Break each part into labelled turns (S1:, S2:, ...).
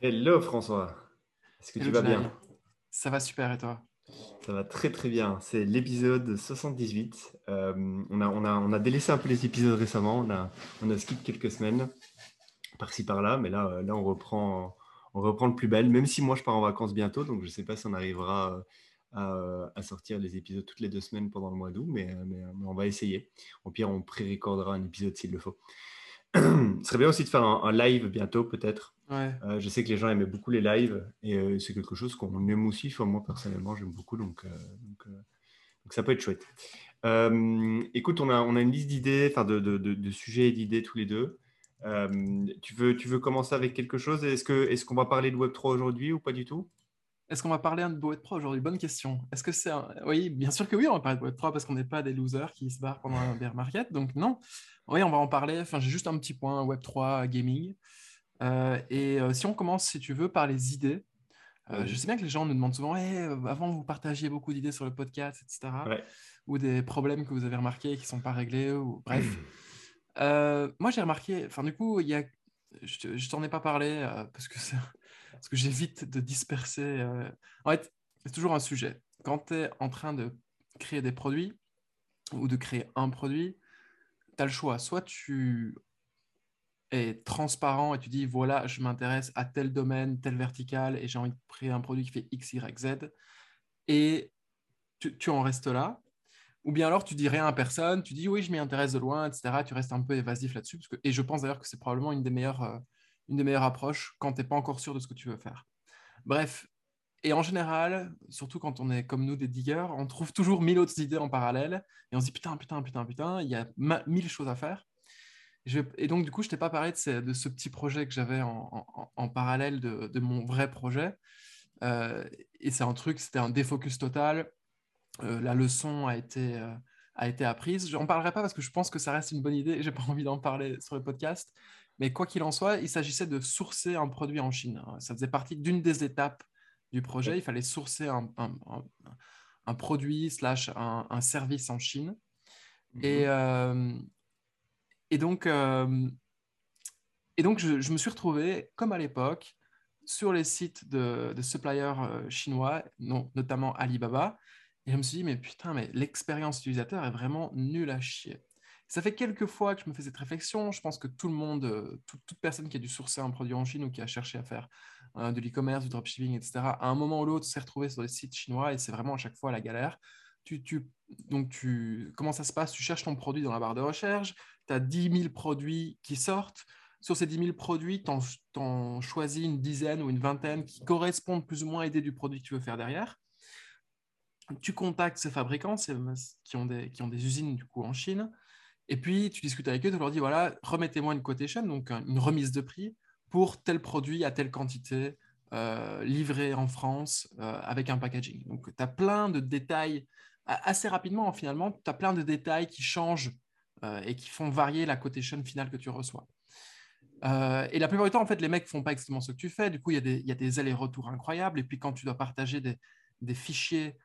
S1: Hello François, est-ce que tu vas bien?
S2: Ça va super et toi?
S1: Ça va très très bien. C'est l'épisode 78. Euh, on a, on a, on a délaissé un peu les épisodes récemment. On a, on a skip quelques semaines par-ci par-là, mais là, euh, là on, reprend, on reprend le plus bel. Même si moi je pars en vacances bientôt, donc je ne sais pas si on arrivera à, à sortir les épisodes toutes les deux semaines pendant le mois d'août, mais, mais, mais on va essayer. Au pire, on pré-recordera un épisode s'il le faut. Ce serait bien aussi de faire un, live bientôt, peut-être. Euh, je sais que les gens aimaient beaucoup les lives et euh, c'est quelque chose qu'on aime aussi. Enfin, moi, personnellement, j'aime beaucoup, donc, euh, donc, ça peut être chouette. écoute, on a, on a une liste d'idées, enfin de, de, de, sujets et d'idées tous les deux. tu, veux, tu veux commencer avec quelque chose? Est-ce qu'on est qu'on va parler de Web3 aujourd'hui ou pas du tout?
S2: Est-ce qu'on va parler de Web3 aujourd'hui? Bonne question. Est-ce que c'est Oui, bien sûr que oui, on va parler de Web3 parce qu'on n'est pas des losers qui se barrent pendant un bear market. Donc non, oui, on va en parler. Enfin, j'ai juste un petit point Web3 gaming. Euh, et euh, si on commence, si tu veux, par les idées. Euh, je sais bien que les gens nous demandent souvent hey, avant, vous partagiez beaucoup d'idées sur le podcast, etc. Ou des problèmes que vous avez remarqués qui ne sont pas réglés. Ou... Bref. moi, j'ai remarqué, enfin, du coup, il y a... je ne t'en ai pas parlé parce que parce que j'évite de disperser. En fait, c'est toujours un sujet. Quand tu es en train de créer des produits ou de créer un produit, tu as le choix. Soit tu es transparent et tu dis voilà, je m'intéresse à tel domaine, tel vertical et j'ai envie de créer un produit qui fait X, Y, Z et tu, en restes là. Ou bien alors tu dis rien à personne, tu dis oui, je m'y intéresse de loin, etc. Tu restes un peu évasif là-dessus. Et je pense d'ailleurs que c'est probablement une des meilleures. Euh, une des meilleures approches quand tu n'es pas encore sûr de ce que tu veux faire. Bref, et en général, surtout quand on est comme nous des diggers, on trouve toujours mille autres idées en parallèle et on se dit putain, putain, putain, putain, il y a mille choses à faire. Et donc, du coup, je t'ai pas parlé de ce, de ce, petit projet que j'avais en, parallèle de, mon vrai projet. Euh, et c'est un truc, c'était un défocus total. Euh, la leçon a été, euh, a été apprise. Je n'en parlerai pas parce que je pense que ça reste une bonne idée et j'ai pas envie d'en parler sur le podcast. Mais quoi qu'il en soit, il s'agissait de sourcer un produit en Chine. Ça faisait partie d'une des étapes du projet. Il fallait sourcer un, produit slash un, service en Chine. Mhm. Et, euh, et donc, euh, et donc je, me suis retrouvé, comme à l'époque, sur les sites de, suppliers euh, chinois, non, notamment Alibaba. Et je me suis dit, mais putain, mais l'expérience utilisateur est vraiment nulle à chier. Ça fait quelques fois que je me fais cette réflexion. Je pense que tout le monde, euh, toute personne qui a dû sourcer un produit en Chine ou qui a cherché à faire euh, de l'e-commerce, du dropshipping, etc., à un moment ou l'autre s'est retrouvé sur des sites chinois et c'est vraiment à chaque fois la galère. Tu, tu, donc, tu, comment ça se passe? Tu cherches ton produit dans la barre de recherche, tu as 10 000 produits qui sortent. Sur ces 10 000 produits, tu en, choisis une dizaine ou une vingtaine qui correspondent plus ou moins à l'idée du produit que tu veux faire derrière. Tu contactes ces fabricants qui, ont des, qui ont des usines du coup en Chine et puis, tu discutes avec eux, tu leur dis, voilà, remettez-moi une quotation, donc une remise de prix pour tel produit à telle quantité, euh, livré en France euh, avec un packaging. Donc, tu as plein de détails, assez rapidement, finalement, tu as plein de détails qui changent euh, et qui font varier la quotation finale que tu reçois. et la plupart du temps, en fait, les mecs font pas exactement ce que tu fais. Du coup, il y a des, allers-retours incroyables. Et puis, quand tu dois partager des, des fichiers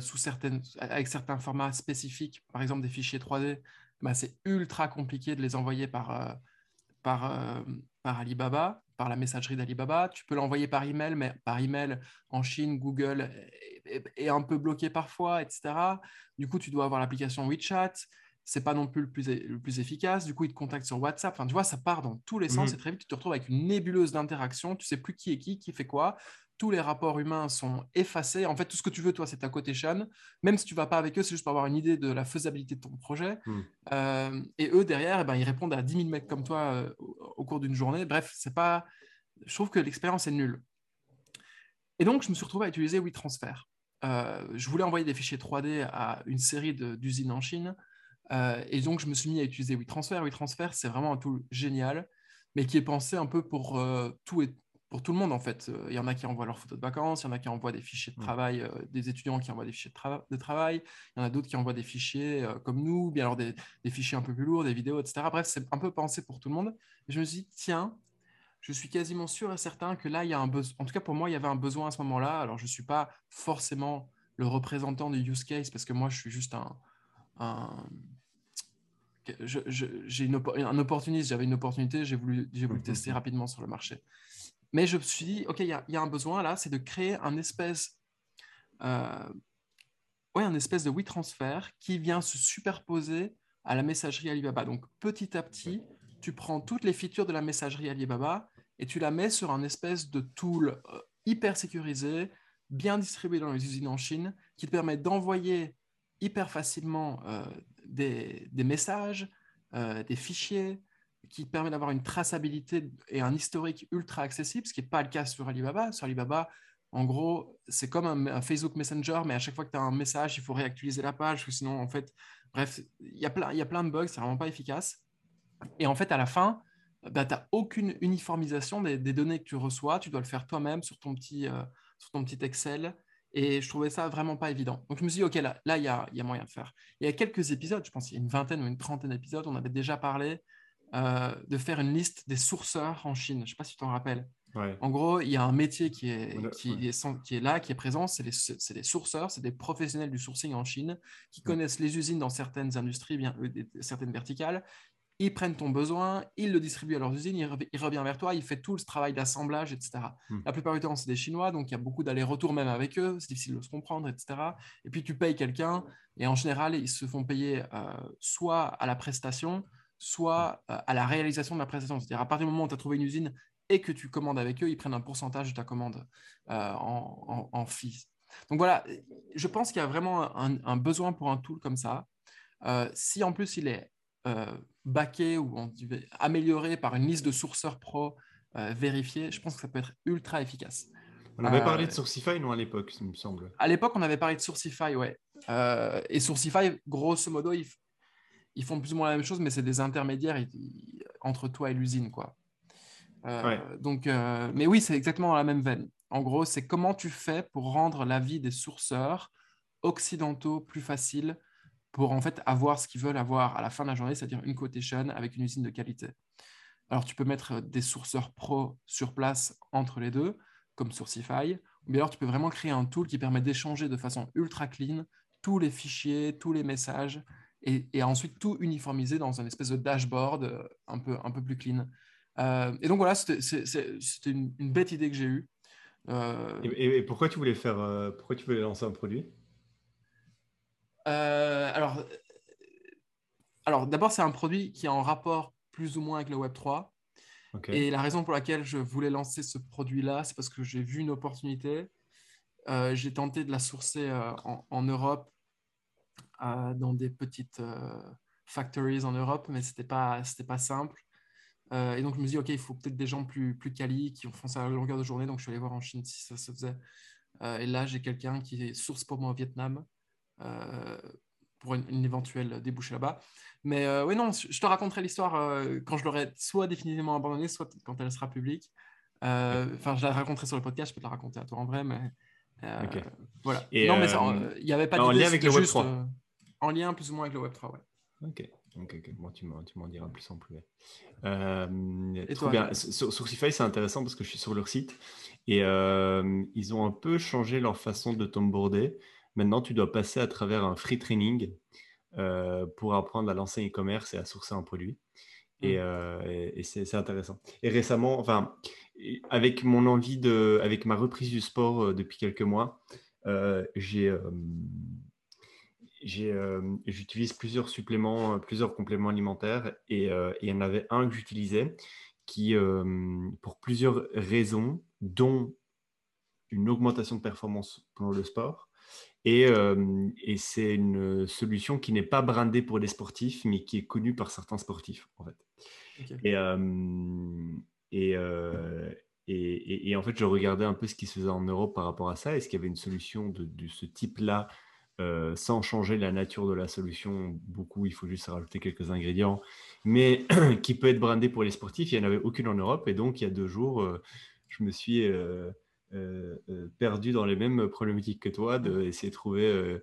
S2: sous certaines, avec certains formats spécifiques, par exemple des fichiers 3D, bah, c'est ultra compliqué de les envoyer par, euh, par, euh, par Alibaba, par la messagerie d'Alibaba. Tu peux l'envoyer par email, mais par email en Chine, Google est, un peu bloqué parfois, etc. Du coup, tu dois avoir l'application WeChat. C'est pas non plus le plus, le plus efficace. Du coup, ils te contactent sur WhatsApp. Enfin, tu vois, ça part dans tous les sens. Mmh. Et très vite, tu te retrouves avec une nébuleuse d'interaction. Tu sais plus qui est qui, qui fait quoi tous les rapports humains sont effacés. En fait, tout ce que tu veux, toi, c'est ta quotation. Même si tu vas pas avec eux, c'est juste pour avoir une idée de la faisabilité de ton projet. Hmm. Euh, et eux, derrière, eh ben, ils répondent à 10 000 mecs comme toi euh, au, cours d'une journée. Bref, c'est pas... je trouve que l'expérience est nulle. Et donc, je me suis retrouvé à utiliser WeTransfer. Euh, je voulais envoyer des fichiers 3D à une série d'usines en Chine. et donc, je me suis mis à utiliser WeTransfer. WeTransfer, c'est vraiment un tool génial, mais qui est pensé un peu pour tout et pour tout le monde en fait. Euh, il y en a qui envoient leurs photos de vacances, il y en a qui envoient des fichiers de travail, euh, des étudiants qui envoient des fichiers de, travail, il y en a d'autres qui envoient des fichiers euh, comme nous, bien alors des, fichiers un peu plus lourds, des vidéos, etc. Bref, c'est un peu pensé pour tout le monde. Et je me suis dit, tiens, je suis quasiment sûr et certain que là, il y a un besoin. En tout cas, pour moi, il y avait un besoin à ce moment-là. Alors, je ne suis pas forcément le représentant du use case parce que moi, je suis juste un. j'ai une un opportuniste, j'avais une opportunité, j'ai voulu, j'ai voulu mmh, mmh, tester rapidement sur le marché. Mais je me suis dit, OK, il y, a un besoin là, c'est de créer un espèce, euh, ouais, un espèce de WeTransfer qui vient se superposer à la messagerie Alibaba. Donc petit à petit, tu prends toutes les features de la messagerie Alibaba et tu la mets sur un espèce de tool euh, hyper sécurisé, bien distribué dans les usines en Chine, qui te permet d'envoyer hyper facilement euh, des, messages, des fichiers, qui permet d'avoir une traçabilité et un historique ultra accessible, ce qui n'est pas le cas sur Alibaba. Sur Alibaba, en gros, c'est comme un, Facebook Messenger, mais à chaque fois que tu as un message, il faut réactualiser la page, ou sinon, en fait, bref, il y, a plein, de bugs, c'est vraiment pas efficace. Et en fait, à la fin, bah, tu n'as aucune uniformisation des, données que tu reçois, tu dois le faire toi-même sur, ton petit, euh, sur ton petit Excel. Et je trouvais ça vraiment pas évident. Donc je me suis dit, OK, là, il y, a, y, a, moyen de faire. Il y a quelques épisodes, je pense il y a une vingtaine ou une trentaine d'épisodes, on avait déjà parlé euh, de faire une liste des sourceurs en Chine. Je ne sais pas si tu t'en rappelles. En gros, il y a un métier qui est, qui, est, qui est là, qui est présent, c'est les, des sourceurs, c'est des professionnels du sourcing en Chine qui connaissent les usines dans certaines industries, bien, euh, certaines verticales. Ils prennent ton besoin, ils le distribuent à leurs usines, il, revient vers toi, il fait tout ce travail d'assemblage, etc. Hmm. La plupart du temps, c'est des Chinois, donc il y a beaucoup d'allers-retours même avec eux, c'est difficile de se comprendre, etc. Et puis tu payes quelqu'un, et en général, ils se font payer euh, soit à la prestation, soit euh, à la réalisation de la prestation. C'est-à-dire, à partir du moment où tu as trouvé une usine et que tu commandes avec eux, ils prennent un pourcentage de ta commande euh, en, en, Donc voilà, je pense qu'il y a vraiment un, besoin pour un tool comme ça. Euh, si en plus il est backé ou amélioré par une liste de sourceurs pro vérifiés, je pense que ça peut être ultra efficace.
S1: On avait parlé de Sourcify, non, à l'époque, il me semble.
S2: À l'époque, on avait parlé de Sourcify, ouais. et Sourcify, grosso modo, il, ils font plus ou moins la même chose, mais c'est des intermédiaires entre toi et l'usine, quoi. Euh, donc, euh, mais oui, c'est exactement la même veine. En gros, c'est comment tu fais pour rendre la vie des sourceurs occidentaux plus facile pour en fait avoir ce qu'ils veulent avoir à la fin de la journée, c'est-à-dire une quotation avec une usine de qualité. Alors, tu peux mettre des sourceurs pro sur place entre les deux, comme Sourcify, ou bien alors tu peux vraiment créer un tool qui permet d'échanger de façon ultra clean tous les fichiers, tous les messages et, ensuite tout uniformiser dans un espèce de dashboard euh, un peu, un peu plus clean. Euh, et donc voilà, c'était une, une, bête idée que j'ai eue.
S1: Euh, et, pourquoi tu voulais faire, pourquoi tu voulais lancer un produit?
S2: Alors, alors d'abord, c'est un produit qui est en rapport plus ou moins avec le Web 3. Et la raison pour laquelle je voulais lancer ce produit-là, c'est parce que j'ai vu une opportunité. j'ai tenté de la sourcer en, en, Europe dans des petites euh, factories en Europe, mais ce n'était pas, pas simple. Euh, et donc, je me dis, OK, il faut peut-être des gens plus, plus quali qui font ça à la longueur de journée. Donc, je suis allé voir en Chine si ça se faisait. Euh, et là, j'ai quelqu'un qui est source pour moi au Vietnam pour une, éventuelle débouchée là-bas. Mais oui, non, je te raconterai l'histoire quand je l'aurai soit définitivement abandonnée, soit quand elle sera publique. Enfin, je la raconterai sur le podcast, je peux te la raconter à toi en vrai, mais voilà. non, mais il n'y avait pas
S1: de lien avec le Web 3
S2: en lien plus ou moins avec le Web3, ouais.
S1: Ok, ok, Bon, tu m'en diras plus en plus. Euh, Et trop bien. Sourcify, c'est intéressant parce que je suis sur leur site et euh, ils ont un peu changé leur façon de t'onboarder. Maintenant, tu dois passer à travers un free training euh, pour apprendre à lancer e-commerce et à sourcer un produit. Et, hmm. et c'est intéressant. Et récemment, enfin, avec mon envie de, avec ma reprise du sport depuis quelques mois, j'ai j'utilise plusieurs suppléments, euh, plusieurs compléments alimentaires et, euh, il y en avait un que j'utilisais qui, pour plusieurs raisons, dont une augmentation de performance pendant le sport, et, et c'est une solution qui n'est pas brandée pour les sportifs, mais qui est connue par certains sportifs, en fait. Et, et, et, et, en fait, je regardais un peu ce qui se faisait en Europe par rapport à ça. Est-ce qu'il y avait une solution de, de ce type-là euh, sans changer la nature de la solution. Beaucoup, il faut juste rajouter quelques ingrédients, mais qui peut être brandé pour les sportifs. Il n'y en avait aucune en Europe. Et donc, il y a deux jours, euh, je me suis euh, perdu dans les mêmes problématiques que toi, d'essayer de trouver,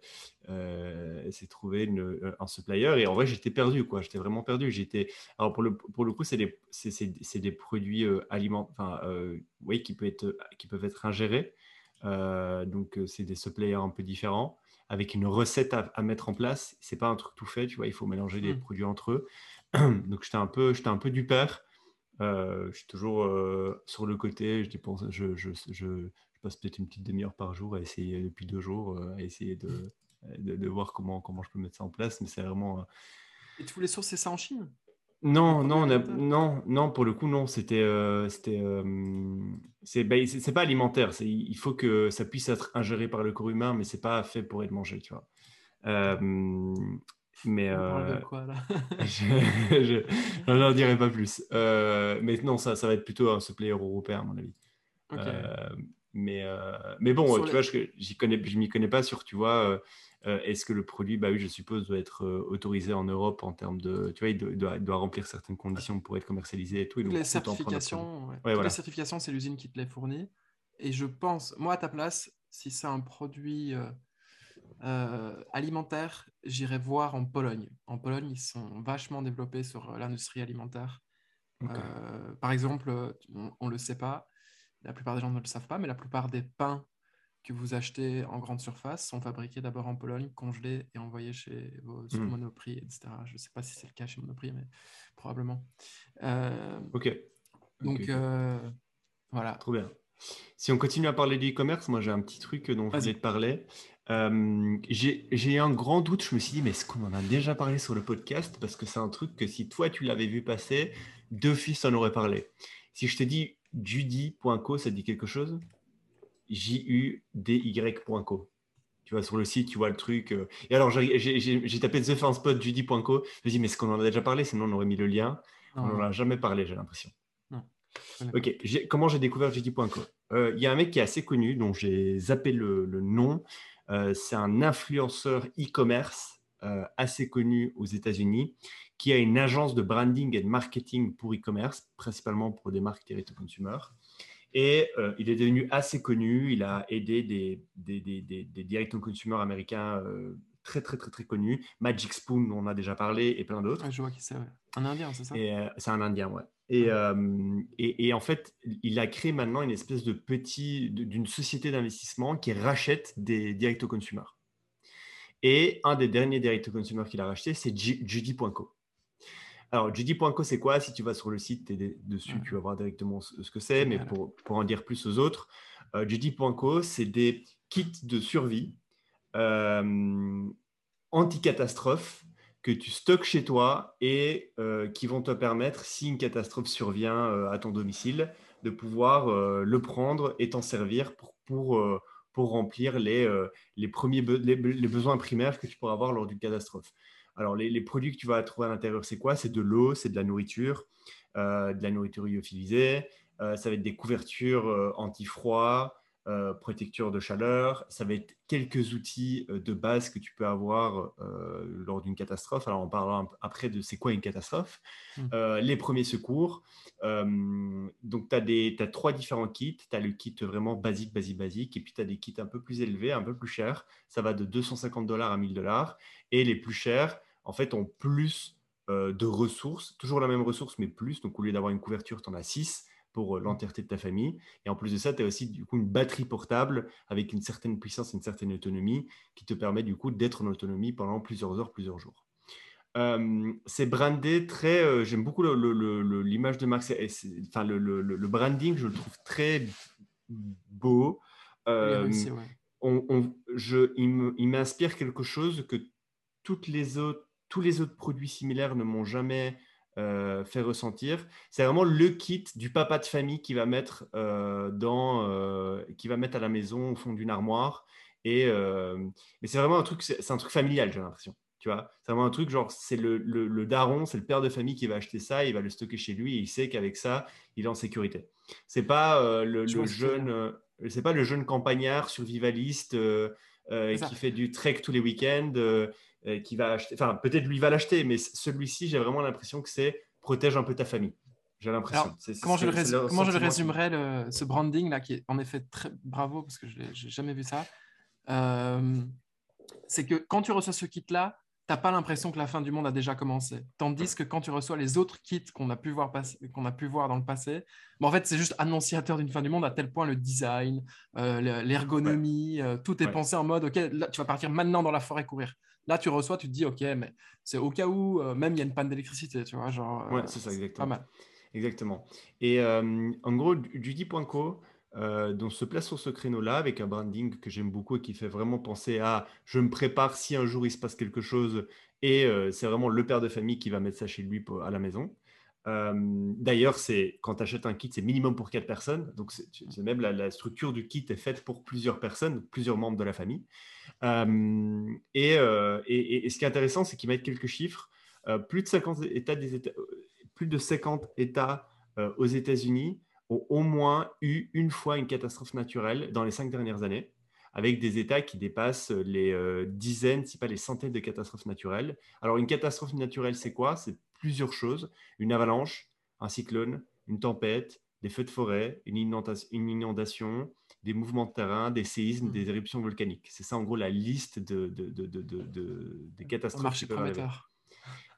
S1: essayer trouver un supplier. Et en vrai, j'étais perdu, quoi. J'étais vraiment perdu. J'étais... Alors, pour le, pour le coup, c'est des, c'est, des produits alimentaires, oui, qui, qui peuvent être ingérés. donc, c'est des suppliers un peu différents avec une recette à, mettre en place. C'est pas un truc tout fait, tu vois, il faut mélanger des mmh. produits entre eux. Donc j'étais un peu, j'étais un peu du père. je suis toujours sur le côté. Je, dépense, je, je, je, passe peut-être une petite demi-heure par jour à essayer depuis deux jours, à essayer de, de, de, voir comment, comment je peux mettre ça en place. Mais c'est vraiment.
S2: Et tu voulais sourcer ça en Chine?
S1: Non, non, non, non, pour le coup, non. C'était, euh, c'était, euh, ben, c'est, pas alimentaire. Il faut que ça puisse être ingéré par le corps humain, mais c'est pas fait pour être mangé, tu vois. Euh, mais
S2: euh, quoi, là?
S1: je, n'en dirai pas plus. mais non, ça, ça va être plutôt un player européen, à mon avis. mais, mais bon, tu vois, je, j'y connais, je m'y connais pas sur, tu vois euh, est-ce que le produit, bah oui, je suppose, doit être euh, autorisé en Europe en termes de, tu vois, il doit, remplir certaines conditions pour être commercialisé et tout.
S2: les certifications, les certifications, c'est l'usine qui te les fournit. Et je pense, moi à ta place, si c'est un produit euh, alimentaire, j'irai voir en Pologne. En Pologne, ils sont vachement développés sur l'industrie alimentaire. par exemple, on ne le sait pas, la plupart des gens ne le savent pas, mais la plupart des pains que vous achetez en grande surface sont fabriqués d'abord en Pologne, congelés et envoyés chez vos mmh. Monoprix, etc. Je ne sais pas si c'est le cas chez Monoprix, mais probablement.
S1: Euh, ok.
S2: Donc, euh, voilà.
S1: Trop bien. Si on continue à parler du e-commerce, moi j'ai un petit truc dont je voulais te parler. Euh, j'ai un grand doute, je me suis dit, mais est-ce qu'on en a déjà parlé sur le podcast? Parce que c'est un truc que si toi tu l'avais vu passer, deux fils en auraient parlé. Si je te dis judy.co, ça te dit quelque chose? J-U-D-Y.co. Tu vois, sur le site, tu vois le truc. Euh. Et alors, j'ai tapé The Fan Spot Judy.co. Je me dis, mais est-ce qu'on en a déjà parlé? Sinon, on aurait mis le lien. On n'en a jamais parlé, j'ai l'impression. Ok, comment j'ai découvert Judy.co euh, Il y a un mec qui est assez connu, dont j'ai zappé le, nom. Euh, c'est un influenceur e-commerce assez connu aux États-Unis qui a une agence de branding et de marketing pour e-commerce, principalement pour des marques direct to consumer. Et euh, il est devenu assez connu. Il a aidé des, des, des, américains euh, très, très, très, très connus. Magic Spoon, on en a déjà parlé, et plein d'autres.
S2: je vois qui c'est, Un Indien, c'est ça?
S1: Euh, C'est un Indien, ouais. Et, et, et, en fait, il a créé maintenant une espèce de petit, d'une société d'investissement qui rachète des direct consumer. Et un des derniers direct consumer qu'il a racheté, c'est Judy.co. Alors, Judy.co, c'est quoi? Si tu vas sur le site, es dessus, tu vas voir directement ce, que c'est. Mais pour, en dire plus aux autres, euh, Judy.co, c'est des kits de survie euh, anti-catastrophe que tu stockes chez toi et euh, qui vont te permettre, si une catastrophe survient à ton domicile, de pouvoir le prendre et t'en servir pour, pour, pour remplir les, les premiers les, besoins primaires que tu pourras avoir lors d'une catastrophe. Alors, les, produits que tu vas trouver à l'intérieur, c'est quoi? C'est de l'eau, c'est de la nourriture, euh, de la nourriture lyophilisée, euh, ça va être des couvertures euh, anti-froid, protecteurs de chaleur, ça va être quelques outils de base que tu peux avoir lors d'une catastrophe. Alors, on parlera après de c'est quoi une catastrophe. Mmh. les premiers secours. donc, tu as, as, trois différents kits. Tu as le kit vraiment basique, basique, basique. Et puis, tu as des kits un peu plus élevés, un peu plus chers. Ça va de 250 dollars à 1000 dollars. Et les plus chers, en fait, ont plus euh, de ressources, toujours la même ressource, mais plus. Donc, au lieu d'avoir une couverture, tu en as 6 pour euh, l'entièreté de ta famille. Et en plus de ça, tu as aussi du coup une batterie portable avec une certaine puissance et une certaine autonomie qui te permet du coup d'être en autonomie pendant plusieurs heures, plusieurs jours. Euh, c'est brandé très. J'aime beaucoup l'image de marque. Enfin, le, branding, je le trouve très beau. on, je, il m'inspire quelque chose que toutes les autres tous les autres produits similaires ne m'ont jamais euh, fait ressentir. C'est vraiment le kit du papa de famille qui va mettre euh, dans, euh, qui va mettre à la maison au fond d'une armoire. Et mais c'est vraiment un truc, c'est un truc familial, j'ai l'impression. Tu vois, c'est vraiment un truc genre, c'est le, le, daron, c'est le père de famille qui va acheter ça, il va le stocker chez lui et il sait qu'avec ça, il est en sécurité. C'est pas le, jeune, c'est pas le jeune campagnard survivaliste qui fait du trek tous les week-ends qui va acheter. Enfin, peut-être lui va l'acheter, mais celui-ci, j'ai vraiment l'impression que c'est protège un peu ta famille. J'ai l'impression.
S2: Comment, je le, comment je le résumerais, ce branding là, qui est en effet très bravo parce que je n'ai jamais vu ça. Euh, c'est que quand tu reçois ce kit là, tu n'as pas l'impression que la fin du monde a déjà commencé. Tandis que quand tu reçois les autres kits qu'on a pu voir, qu'on a pu voir dans le passé, en fait, c'est juste annonciateur d'une fin du monde à tel point le design, euh, l'ergonomie, tout est pensé en mode, OK, là, tu vas partir maintenant dans la forêt courir. Là, tu reçois, tu te dis, OK, mais c'est au cas où, euh, même il y a une panne d'électricité, tu vois. Genre,
S1: ouais, euh, c'est ça, exactement.
S2: Pas mal.
S1: Exactement. Et en gros, Judy.co, euh, donc se place sur ce créneau-là avec un branding que j'aime beaucoup et qui fait vraiment penser à je me prépare si un jour il se passe quelque chose et c'est vraiment le père de famille qui va mettre ça chez lui à la maison. D'ailleurs, c'est quand tu achètes un kit, c'est minimum pour quatre personnes. Donc, c'est même la, structure du kit est faite pour plusieurs personnes, plusieurs membres de la famille. et, ce qui est intéressant, c'est qu'ils mettent quelques chiffres. plus de 50 États, plus de 50 États aux États-Unis ont au moins eu une fois une catastrophe naturelle dans les cinq dernières années, avec des États qui dépassent les dizaines, si pas les centaines de catastrophes naturelles. Alors, une catastrophe naturelle, c'est quoi? Plusieurs choses. Une avalanche, un cyclone, une tempête, des feux de forêt, une inondation, des mouvements de terrain, des séismes, mmh. des éruptions volcaniques. C'est ça, en gros, la liste de, des catastrophes. Un
S2: marché prometteur.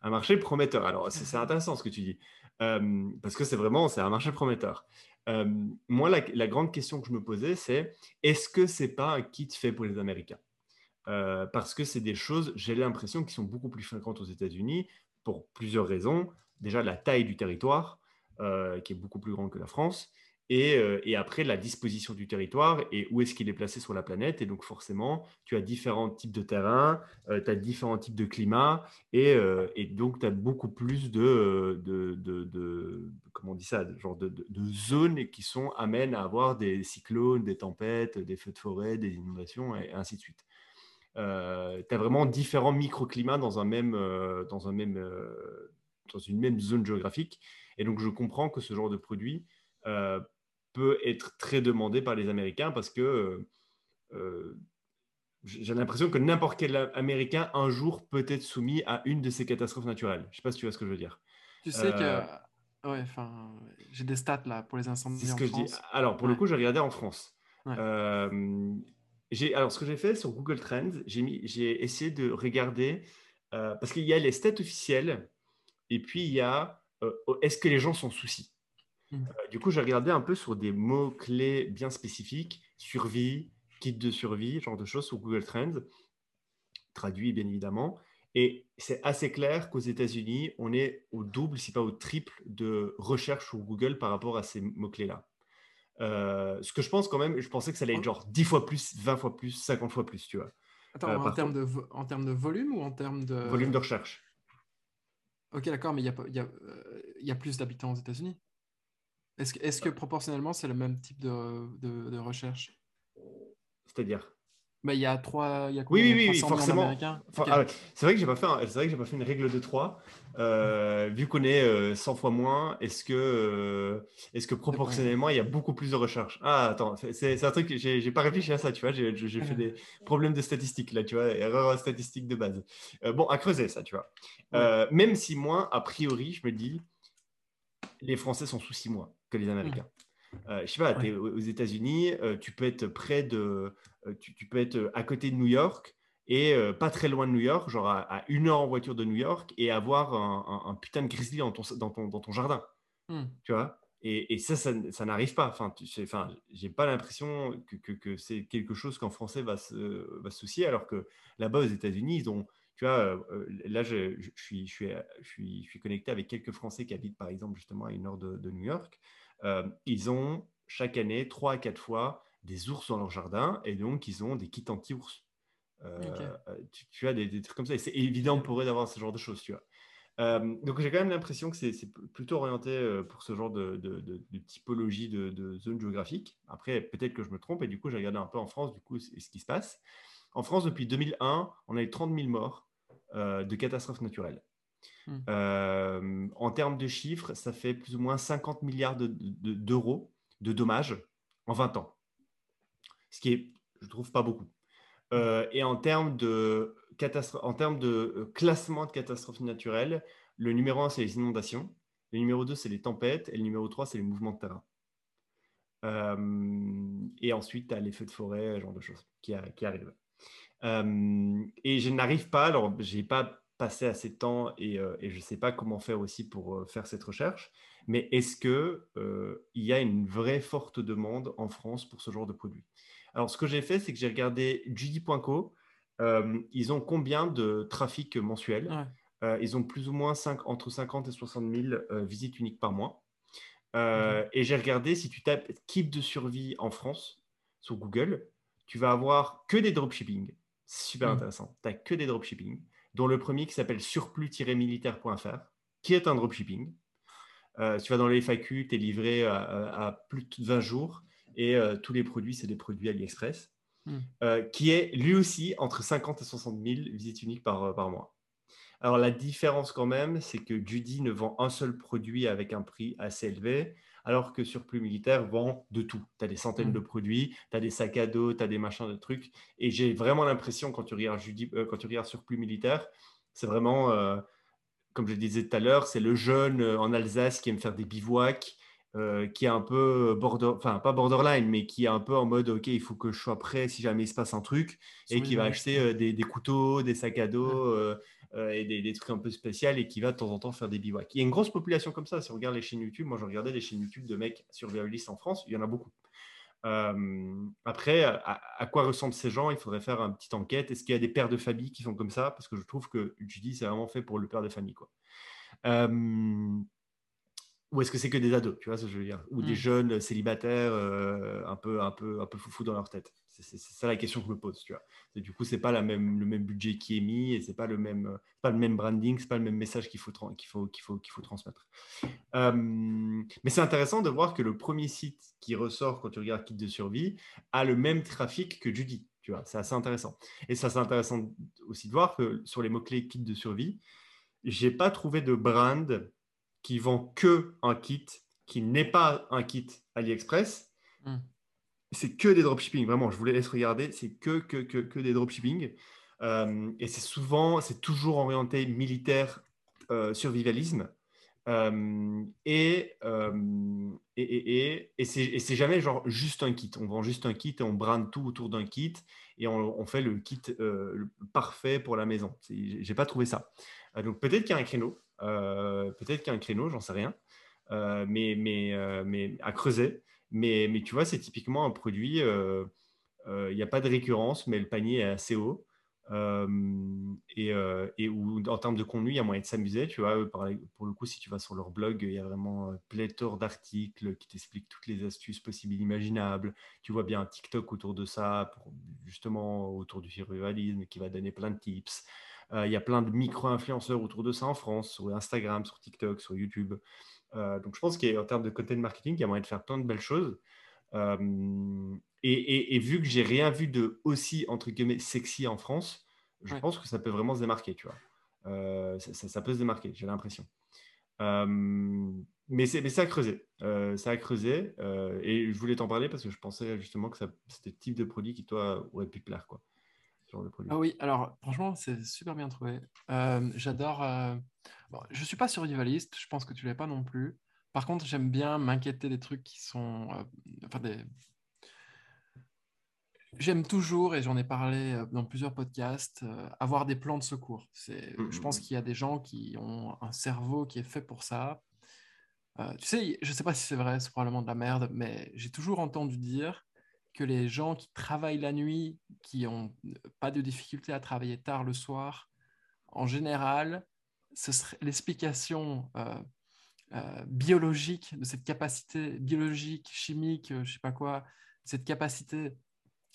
S1: Un marché prometteur. Alors, c'est intéressant ce que tu dis, euh, parce que c'est vraiment, c'est un marché prometteur. Euh, moi, la, grande question que je me posais, c'est est-ce que c'est pas un kit fait pour les Américains? Euh, Parce que c'est des choses, j'ai l'impression, qui sont beaucoup plus fréquentes aux États-Unis pour plusieurs raisons. Déjà, la taille du territoire, euh, qui est beaucoup plus grande que la France, euh, et, après la disposition du territoire et où est-ce qu'il est placé sur la planète. Et donc forcément, tu as différents types de terrains, euh, tu as différents types de climats, et, donc tu as beaucoup plus de, de, comment on dit ça, genre de, zones qui sont amènes à avoir des cyclones, des tempêtes, des feux de forêt, des inondations, et ainsi de suite. Euh, tu as vraiment différents microclimats dans, un même, euh, dans, un même, euh, dans une même zone géographique. Et donc, je comprends que ce genre de produit peut être très demandé par les Américains parce que j'ai l'impression que n'importe quel Américain, un jour, peut être soumis à une de ces catastrophes naturelles. Je ne sais pas si tu vois ce que je veux dire.
S2: Tu sais que. Ouais, j'ai des stats là pour les incendies.
S1: ce
S2: en
S1: que
S2: France.
S1: je dis. Alors, pour le coup, j'ai regardé en France alors, ce que j'ai fait sur Google Trends, j'ai essayé de regarder, euh, parce qu'il y a les stats officielles, et puis il y a euh, est-ce que les gens s'en soucient mmh. euh, Du coup, j'ai regardé un peu sur des mots-clés bien spécifiques, survie, kit de survie, genre de choses sur Google Trends, traduit bien évidemment. Et c'est assez clair qu'aux États-Unis, on est au double, si pas au triple, de recherche sur Google par rapport à ces mots-clés-là. Euh, ce que je pense quand même, je pensais que ça allait être genre 10 fois plus, 20 fois plus, 50 fois plus, tu vois.
S2: Attends, euh, en, termes de en termes de volume ou en termes de...
S1: Volume de recherche.
S2: Ok, d'accord, mais il y a, y, a, euh, y a, plus d'habitants aux États-Unis. Est-ce que, est que proportionnellement, c'est le même type de, de, de recherche?
S1: C'est-à-dire?
S2: Bah, il y a trois, il y a
S1: oui, oui, oui, forcément. Ah c'est vrai que j'ai pas fait, c'est vrai que j'ai pas fait une règle de 3. Euh, vu qu'on est 100 euh, fois moins, est-ce que, euh, est-ce que proportionnellement il y a beaucoup plus de recherches? Ah, attends, c'est un truc, j'ai pas réfléchi à ça, tu vois. J'ai fait des problèmes de statistiques là, tu vois, erreur statistique de base. bon, à creuser ça, tu vois. même si moi, a priori, je me dis, les Français sont sous 6 mois que les mmh. Euh, je sais pas, es aux États-Unis, euh, tu peux être près de, euh, tu, peux être à côté de New York et pas très loin de New York, genre à, une heure en voiture de New York et avoir un, putain de grizzly dans ton, dans ton, dans ton jardin. Mmh. Tu vois? Et, et, ça, ça, n'arrive pas. Enfin, enfin, j'ai pas l'impression que, que, que c'est quelque chose qu'un Français va se, va soucier, alors que là-bas aux États-Unis, ils ont, tu vois, là, je, je, suis, je, suis, je, suis, je suis connecté avec quelques Français qui habitent, par exemple, justement à une heure de, de New York. Euh, ils ont chaque année trois à quatre fois des ours dans leur jardin et donc ils ont des kits anti-ours. Euh, euh, tu, as des, trucs comme ça. C'est évident pour eux d'avoir ce genre de choses, tu vois. donc j'ai quand même l'impression que c'est plutôt orienté pour ce genre de, typologie de, zone géographique. Après, peut-être que je me trompe et du coup j'ai regardé un peu en France du coup ce qui se passe. En France, depuis 2001, on a eu 30 000 morts de catastrophes naturelles. Hmm. Euh, en termes de chiffres, ça fait plus ou moins 50 milliards d'euros de, dommages en 20 ans. Ce qui est, je trouve, pas beaucoup. Euh, et en termes de, en termes de euh, classement de catastrophes naturelles, le numéro 1, c'est les inondations. Le numéro 2, c'est les tempêtes. Et le numéro 3, c'est les mouvements de terrain. et ensuite, tu as les feux de forêt, ce genre de choses qui, qui arrivent. et je n'arrive pas, alors j'ai pas passer assez de temps et, euh, et je ne sais pas comment faire aussi pour euh, faire cette recherche. Mais est-ce qu'il euh, il y a une vraie forte demande en France pour ce genre de produit? Alors, ce que j'ai fait, c'est que j'ai regardé Judy.co. ils ont combien de trafic mensuel? Ils ont plus ou moins 5, entre 50 et 60 000 visites uniques par mois. Et j'ai regardé, si tu tapes kit de survie en France sur Google, tu vas avoir que des dropshipping. Super mm. intéressant. Tu n'as que des dropshipping, dont le premier qui s'appelle surplus-militaire.fr, qui est un dropshipping. Euh, tu vas dans les FAQ, tu es livré à, plus de 20 jours et euh, tous les produits, c'est des produits AliExpress, mm. euh, qui est lui aussi entre 50 et 60 000 visites uniques par, par mois. Alors la différence quand même, c'est que Judy ne vend un seul produit avec un prix assez élevé alors que Surplus Militaire vend de tout. Tu as des centaines de mmh. produits, tu as des sacs à dos, tu as des machins de trucs. Et j'ai vraiment l'impression, quand tu regardes, euh, quand tu regardes Surplus Militaire, c'est vraiment, euh, comme je le disais tout à l'heure, c'est le jeune euh, en Alsace qui aime faire des bivouacs, qui est un peu border, enfin pas borderline, mais qui est un peu en mode ok, il faut que je sois prêt si jamais il se passe un truc, et qui va acheter des, des, couteaux, des sacs à dos, euh, et des, trucs un peu spéciaux et qui va de temps en temps faire des bivouacs. Il y a une grosse population comme ça. Si on regarde les chaînes YouTube, moi je regardais des chaînes YouTube de mecs survivalistes en France, il y en a beaucoup. Euh, après, à, quoi ressemblent ces gens? Il faudrait faire une petite enquête. Est-ce qu'il y a des pères de famille qui sont comme ça? Parce que je trouve que Judy, c'est vraiment fait pour le père de famille. Quoi. Euh, ou est-ce que c'est que des ados, tu vois ce que je veux dire? Ou des mmh. jeunes célibataires un, peu, un, peu, un peu foufou dans leur tête c'est ça la question que je me pose, tu vois. Du coup, c'est pas la même, le même budget qui est mis et c'est pas le même, pas le même branding, c'est pas le même message qu'il faut, qu'il faut, qu'il faut, qu'il faut transmettre. mais c'est intéressant de voir que le premier site qui ressort quand tu regardes Kit de survie a le même trafic que Judy, tu vois. C'est assez intéressant. Et ça, c'est intéressant aussi de voir que sur les mots-clés Kit de survie, j'ai pas trouvé de brand qui vend que un kit qui n'est pas un kit AliExpress. Mmh c'est que des dropshipping, vraiment, je vous laisse regarder, c'est que, que, que, que, des dropshipping. Euh, et c'est souvent, c'est toujours orienté militaire, euh, survivalisme. Euh, et, et, et, et c'est jamais genre juste un kit. On vend juste un kit et on brande tout autour d'un kit et on, on, fait le kit parfait pour la maison. J'ai pas trouvé ça. donc peut-être qu'il y a un créneau, peut-être qu'il y a un créneau, j'en sais rien. mais, mais, mais à creuser. Mais, tu vois, c'est typiquement un produit, il euh, n'y euh, a pas de récurrence, mais le panier est assez haut. Euh, et, en termes de contenu, il y a moyen de s'amuser. Tu vois, pour le coup, si tu vas sur leur blog, il y a vraiment pléthore d'articles qui t'expliquent toutes les astuces possibles imaginables. Tu vois bien un TikTok autour de ça, justement autour du survivalisme, qui va donner plein de tips. il y a plein de micro-influenceurs autour de ça en France, sur Instagram, sur TikTok, sur YouTube. Euh, donc, je pense qu'en termes de content marketing, il y a moyen de faire plein de belles choses. Euh, et, vu que j'ai rien vu de aussi entre guillemets sexy en France, je pense que ça peut vraiment se démarquer, tu vois. Euh, ça, peut se démarquer, j'ai l'impression. mais c'est à creuser. ça a creusé. et je voulais t'en parler parce que je pensais justement que c'était le type de produit qui, toi, aurait pu te plaire. Quoi.
S2: Ah oui, alors franchement, c'est super bien trouvé. Euh, j'adore. Euh, bon, je suis pas survivaliste, je pense que tu l'es pas non plus. Par contre, j'aime bien m'inquiéter des trucs qui sont. Euh, enfin, des... J'aime toujours, et j'en ai parlé dans plusieurs podcasts, avoir des plans de secours. C'est, mmh, je pense mmh. qu'il y a des gens qui ont un cerveau qui est fait pour ça. tu sais, je sais pas si c'est vrai, c'est probablement de la merde, mais j'ai toujours entendu dire que les gens qui travaillent la nuit, qui n'ont pas de difficulté à travailler tard le soir, en général, l'explication euh, euh, biologique de cette capacité biologique, chimique, euh, je sais pas quoi, cette capacité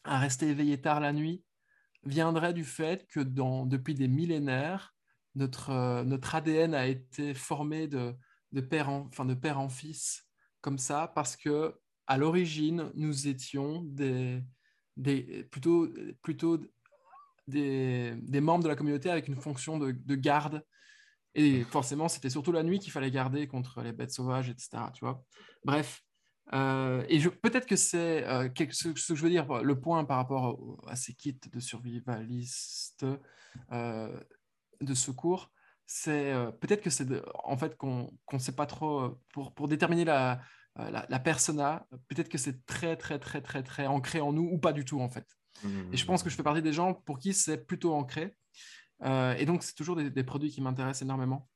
S2: à rester éveillé tard la nuit, viendrait du fait que depuis des millénaires, notre, ADN a été formé de, père en, de père en fils comme ça, parce que à l'origine, nous étions des, plutôt, plutôt des, membres de la communauté avec une fonction de, de garde. Et forcément, c'était surtout la nuit qu'il fallait garder contre les bêtes sauvages, etc. Tu vois Bref. Euh, et peut-être que c'est euh, ce, que je veux dire, le point par rapport à ces kits de survivalistes euh, de secours, c'est peut-être que c'est en fait qu'on ne sait pas trop pour déterminer la, euh, la, persona, peut-être que c'est très, très, très, très, très ancré en nous ou pas du tout, en fait. Et je pense que je fais partie des gens pour qui c'est plutôt ancré. Euh, et donc, c'est toujours des, produits qui m'intéressent énormément.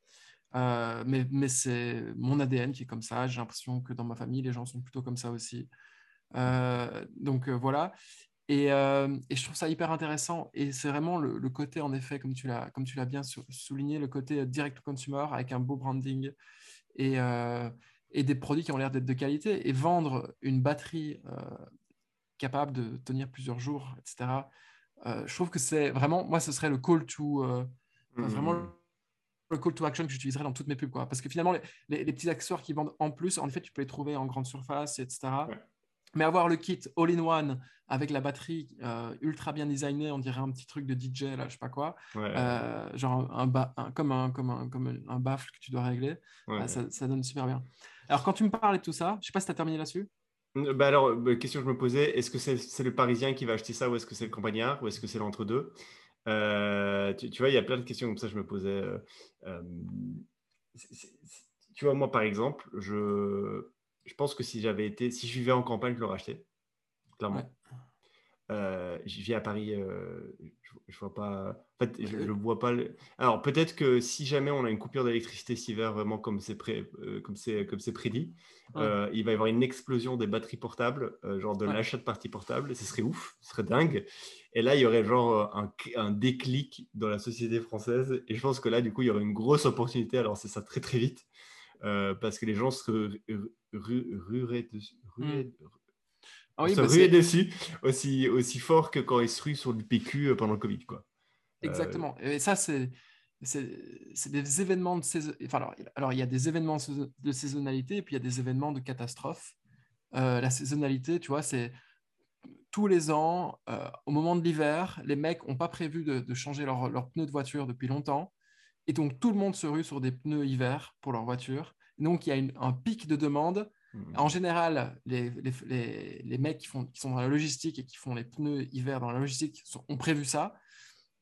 S2: Euh, mais, mais c'est mon ADN qui est comme ça. J'ai l'impression que dans ma famille, les gens sont plutôt comme ça aussi. donc voilà. Et, et, je trouve ça hyper intéressant. Et c'est vraiment le, côté, en effet, comme tu l'as, comme tu l'as bien souligné, le côté direct to consumer avec un beau branding et, et des produits qui ont l'air d'être de qualité. Et vendre une batterie capable de tenir plusieurs jours, etc., je trouve que c'est vraiment, moi, ce serait le call to, mmh. vraiment le call to action que j'utiliserais dans toutes mes pubs. Quoi. Parce que finalement, les, petits accessoires qui vendent en plus, en effet, tu peux les trouver en grande surface, etc. Mais avoir le kit all-in-one avec la batterie euh, ultra bien designée, on dirait un petit truc de DJ, là, je sais pas quoi, euh, genre un, un, comme, un, comme, un, comme un baffle que tu dois régler, ça, ça, donne super bien. Alors, quand tu me parlais de tout ça, je sais pas si tu as terminé là-dessus.
S1: Bah alors, bah, question que je me posais, est-ce que c'est le Parisien qui va acheter ça ou est-ce que c'est le campagnard ou est-ce que c'est l'entre-deux? Euh, tu, vois, il y a plein de questions comme ça, je me posais. tu vois, moi, par exemple, je, je pense que si j'avais été, si je vivais en campagne, je l'aurais acheté, clairement. Euh, je vis à Paris, euh, je, vois pas. En fait, je, ne vois pas. Alors peut-être que si jamais on a une coupure d'électricité cet hiver, vraiment comme c'est pré... Euh, comme c'est comme c'est prédit, il va y avoir une explosion des batteries portables, genre de l'achat de parties portables. Ce serait ouf, ce serait dingue. Et là, il y aurait genre un, un, déclic dans la société française. Et je pense que là, du coup, il y aurait une grosse opportunité. Alors c'est ça très très vite. parce que les gens se rueraient dessus. Ah oui, bah dessus aussi, aussi fort que quand ils se ruent sur du PQ euh, pendant le Covid. Quoi.
S2: Euh, Exactement. Et ça, c'est c'est des événements de saison... enfin, alors, alors, il y a des événements de saisonnalité et puis il y a des événements de catastrophe. Euh, la saisonnalité, tu vois, c'est tous les ans, au moment de l'hiver, les mecs n'ont pas prévu de, de changer leurs leur pneus de voiture depuis longtemps. Et donc, tout le monde se rue sur des pneus hiver pour leur voiture. Donc, il y a une, un pic de demande en général, les, les, les, mecs qui, font, qui, sont dans la logistique et qui font les pneus hiver dans la logistique ont prévu ça.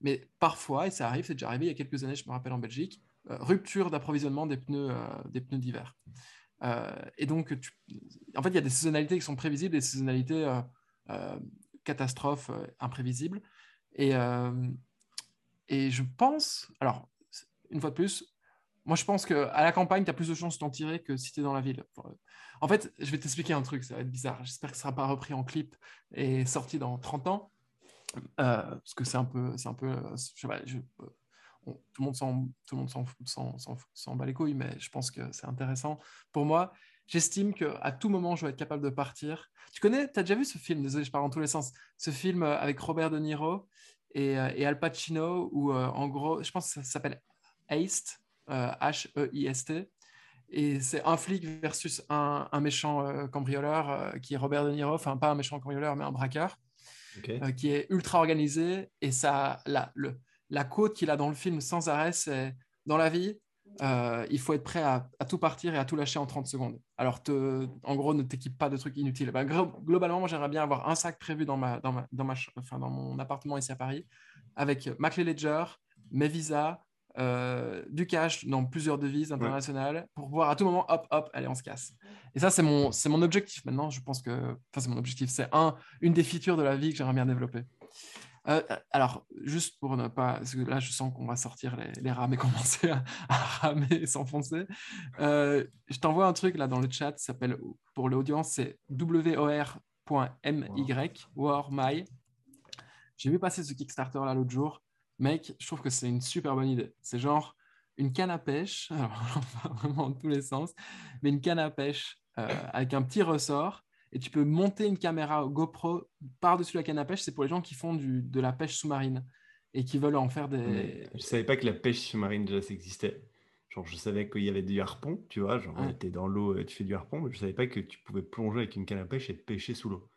S2: Mais parfois, et ça arrive, c'est déjà arrivé il y a quelques années, je me rappelle en Belgique, euh, rupture d'approvisionnement des pneus euh, des pneus d'hiver. Euh, et donc, en fait, il y a des saisonnalités qui sont prévisibles, des saisonnalités catastrophes imprévisibles. Et, et je pense, alors, une fois de plus, moi, je pense qu'à la campagne, tu as plus de chances de t'en tirer que si tu es dans la ville. En fait, je vais t'expliquer un truc, ça va être bizarre. J'espère que ce ne sera pas repris en clip et sorti dans 30 ans. Euh, parce que c'est un peu. Un peu tout le monde s'en tout bat les couilles, mais je pense que c'est intéressant. Pour moi, j'estime qu'à tout moment, je vais être capable de partir. Tu connais, tu as déjà vu ce film, désolé, je parle dans tous les sens, ce film avec Robert De Niro et, euh, Al Pacino, où euh, en gros, je pense que ça s'appelle Heist, H-E-I-S-T. Et c'est un flic versus un, méchant euh, cambrioleur euh, qui est Robert De Niro, enfin pas un méchant cambrioleur, mais un braqueur, euh, qui est ultra organisé. Et ça, la, le, la côte qu'il a dans le film sans arrêt, c'est dans la vie, il faut être prêt à, tout partir et à tout lâcher en 30 secondes. Alors, te, en gros, ne t'équipe pas de trucs inutiles. Ben, globalement, moi, j'aimerais bien avoir un sac prévu dans, ma, dans, ma, dans, ma, enfin, dans mon appartement ici à Paris, avec ma clé Ledger, mes visas, euh, du cash dans plusieurs devises internationales pour pouvoir à tout moment, hop, hop, allez, on se casse. Et ça, c'est mon, c'est mon objectif maintenant. Je pense que, enfin, c'est mon objectif. C'est un, une des features de la vie que j'aimerais bien développer. Euh, alors, juste pour ne pas, parce que là, je sens qu'on va sortir les, les rames et commencer à, ramer et s'enfoncer. Euh, je t'envoie un truc là dans le chat, s'appelle pour l'audience, c'est wor.my, warmy. J'ai vu passer ce Kickstarter là l'autre jour mec, je trouve que c'est une super bonne idée. C'est genre une canne à pêche, alors vraiment dans tous les sens, mais une canne à pêche euh, avec un petit ressort. Et tu peux monter une caméra GoPro par-dessus la canne à pêche. C'est pour les gens qui font du, de la pêche sous-marine et qui veulent en faire des.
S1: Je je savais pas que la pêche sous-marine déjà ça existait. Genre, je savais qu'il y avait du harpon, tu vois. Genre, tu es dans l'eau, tu fais du harpon, mais je savais pas que tu pouvais plonger avec une canne à pêche et pêcher sous l'eau.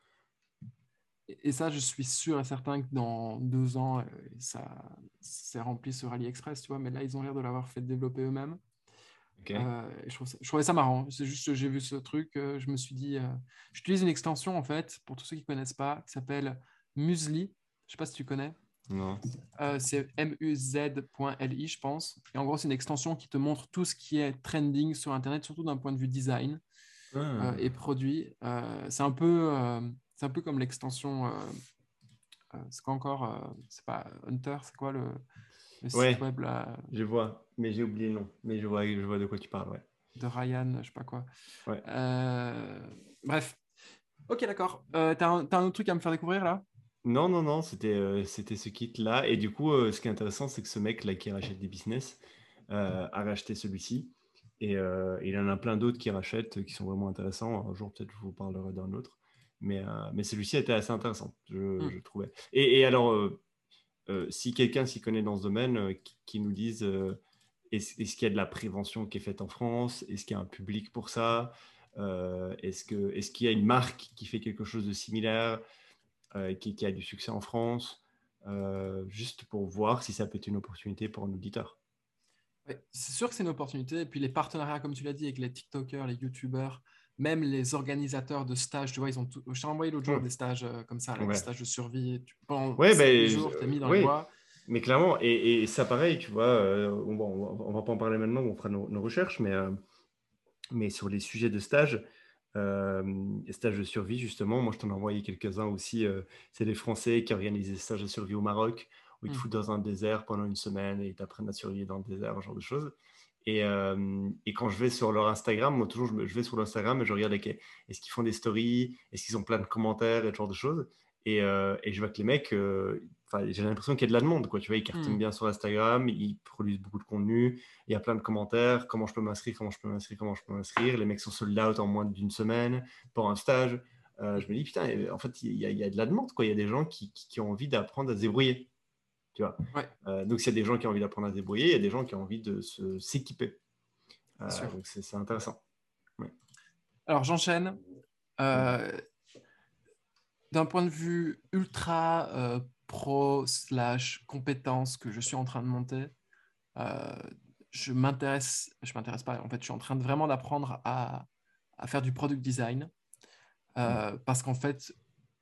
S2: Et ça, je suis sûr et certain que dans deux ans, euh, ça s'est rempli sur AliExpress, tu vois. Mais là, ils ont l'air de l'avoir fait développer eux-mêmes. Euh, je, trouvais ça marrant. C'est juste j'ai vu ce truc, euh, je me suis dit, j'utilise une extension en fait, pour tous ceux qui ne connaissent pas, qui s'appelle Musli. Je ne sais pas si tu connais.
S1: Non.
S2: c'est muz.li, je pense. Et en gros, c'est une extension qui te montre tout ce qui est trending sur Internet, surtout d'un point de vue design ah. et produit. c'est un peu c'est un peu comme l'extension. Euh, euh, c'est quoi encore euh, C'est pas Hunter, c'est quoi le,
S1: site web là? Je vois, mais j'ai oublié le nom. Mais je vois, je vois de quoi tu parles, ouais.
S2: De Ryan, je sais pas quoi. Ouais. bref. Ok, d'accord. Euh, T'as un, un, autre truc à me faire découvrir là?
S1: Non, non, non, c'était c'était ce kit-là. Et du coup, ce qui est intéressant, c'est que ce mec-là qui rachète des business a racheté celui-ci. Et, il y en a plein d'autres qui rachètent, qui sont vraiment intéressants. Un jour, peut-être, je vous parlerai d'un autre. Mais, mais celui-ci était assez intéressant, je, hmm. trouvais. Et, alors, si quelqu'un s'y connaît dans ce domaine, qui, nous dise est-ce qu'il y a de la prévention qui est faite en France? Est-ce qu'il y a un public pour ça? Est-ce qu'il y a une marque qui fait quelque chose de similaire, qui, qui, a du succès en France? Euh, juste pour voir si ça peut être une opportunité pour un auditeur.
S2: c'est sûr que c'est une opportunité. Et puis les partenariats, comme tu l'as dit, avec les TikTokers, les YouTubers, même les organisateurs de stages, tu vois, ils ont tout... Je t'ai envoyé l'autre jour des stages euh, comme ça, des stages de survie. Tu... Pendant
S1: ouais, ben, jours, mis dans oui. Mais clairement, et, ça pareil, tu vois, euh, on, va, on, va, pas en parler maintenant, on fera nos, recherches, mais, mais sur les sujets de stage, euh, stages de survie, justement, moi je t'en ai envoyé quelques-uns aussi. Euh, c'est des Français qui organisent des stages de survie au Maroc, où ils te mmh. foutent dans un désert pendant une semaine et ils t'apprennent à survivre dans le désert, ce genre de choses. Et, euh, et, quand je vais sur leur Instagram, moi toujours je, vais sur l'Instagram et je regarde est-ce qu'ils font des stories, est-ce qu'ils ont plein de commentaires et ce genre de choses? Et, et je vois que les mecs, j'ai l'impression qu'il y a de la demande. Quoi. Tu vois, ils cartonnent hmm. bien sur Instagram, ils produisent beaucoup de contenu, il y a plein de commentaires, comment je peux m'inscrire, comment je peux m'inscrire, comment je peux m'inscrire? Les mecs sont sold out en moins d'une semaine pour un stage. Euh, je me dis, putain, en fait, il y, a, il y, a de la demande. Quoi. Il y a des gens qui, qui, ont envie d'apprendre à se débrouiller. Tu vois euh, donc, s'il y a des gens qui ont envie d'apprendre à se débrouiller, il y a des gens qui ont envie de s'équiper. Euh, donc, c'est intéressant.
S2: Alors, j'enchaîne. D'un point de vue ultra pro slash compétences que je suis en train de monter, euh, je m'intéresse, je m'intéresse pas, en fait, je suis en train de vraiment d'apprendre à, à, faire du product design euh, parce qu'en fait,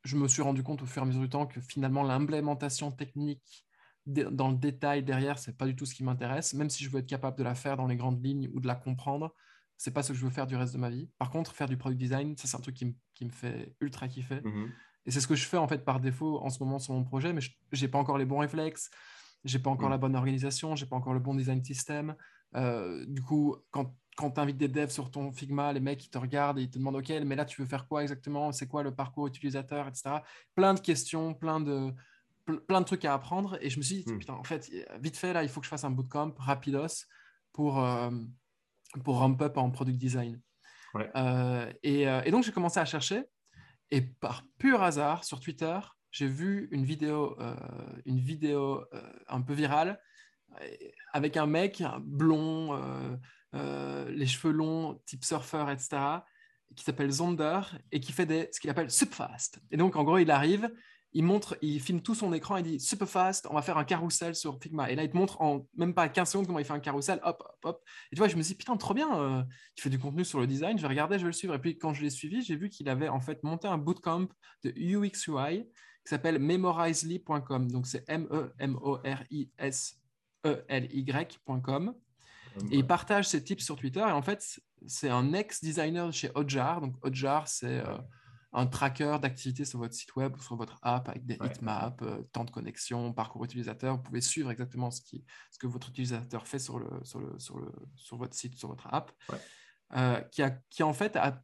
S2: je me suis rendu compte au fur et à mesure du temps que finalement l'implémentation technique dans le détail derrière, c'est pas du tout ce qui m'intéresse, même si je veux être capable de la faire dans les grandes lignes ou de la comprendre, c'est pas ce que je veux faire du reste de ma vie. Par contre, faire du product design, ça c'est un truc qui, qui, me fait ultra kiffer. Mm-hmm. Et c'est ce que je fais en fait par défaut en ce moment sur mon projet, mais je n'ai pas encore les bons réflexes, j'ai pas encore mm. la bonne organisation, j'ai pas encore le bon design system. Euh, du coup, quand, quand tu invites des devs sur ton Figma, les mecs ils te regardent et ils te demandent OK, mais là tu veux faire quoi exactement? C'est quoi le parcours utilisateur, etc. Plein de questions, plein de, plein de trucs à apprendre. Et je me suis dit, mm. putain, en fait, vite fait, là, il faut que je fasse un bootcamp rapidos pour, euh, pour ramp up en product design. Euh, et, et, donc, j'ai commencé à chercher. Et par pur hasard, sur Twitter, j'ai vu une vidéo, euh, une vidéo euh, un peu virale avec un mec blond, euh, les cheveux longs, type surfeur, etc., qui s'appelle Zonder et qui fait des, ce qu'il appelle subfast. Et donc, en gros, il arrive, il montre, il filme tout son écran, il dit super fast, on va faire un carrousel sur Figma. Et là, il te montre en même pas 15 secondes comment il fait un carrousel, hop, hop, hop. Et tu vois, je me suis dit, putain, trop bien, euh, il fait du contenu sur le design, je vais regarder, je vais le suivre. Et puis, quand je l'ai suivi, j'ai vu qu'il avait en fait monté un bootcamp de UX UI qui s'appelle memorizely.com. Donc, c'est M-E-M-O-R-I-S-E-L-Y.com. Et il partage ses tips sur Twitter. Et en fait, c'est un ex-designer chez Hotjar. Donc, Hotjar, c'est. Euh, un tracker d'activité sur votre site web ou sur votre app avec des heatmaps, euh, temps de connexion, parcours utilisateur. Vous pouvez suivre exactement ce, qui, ce que votre utilisateur fait sur, le, sur, le, sur, le, sur votre site, sur votre app, euh, qui, a, qui en fait a,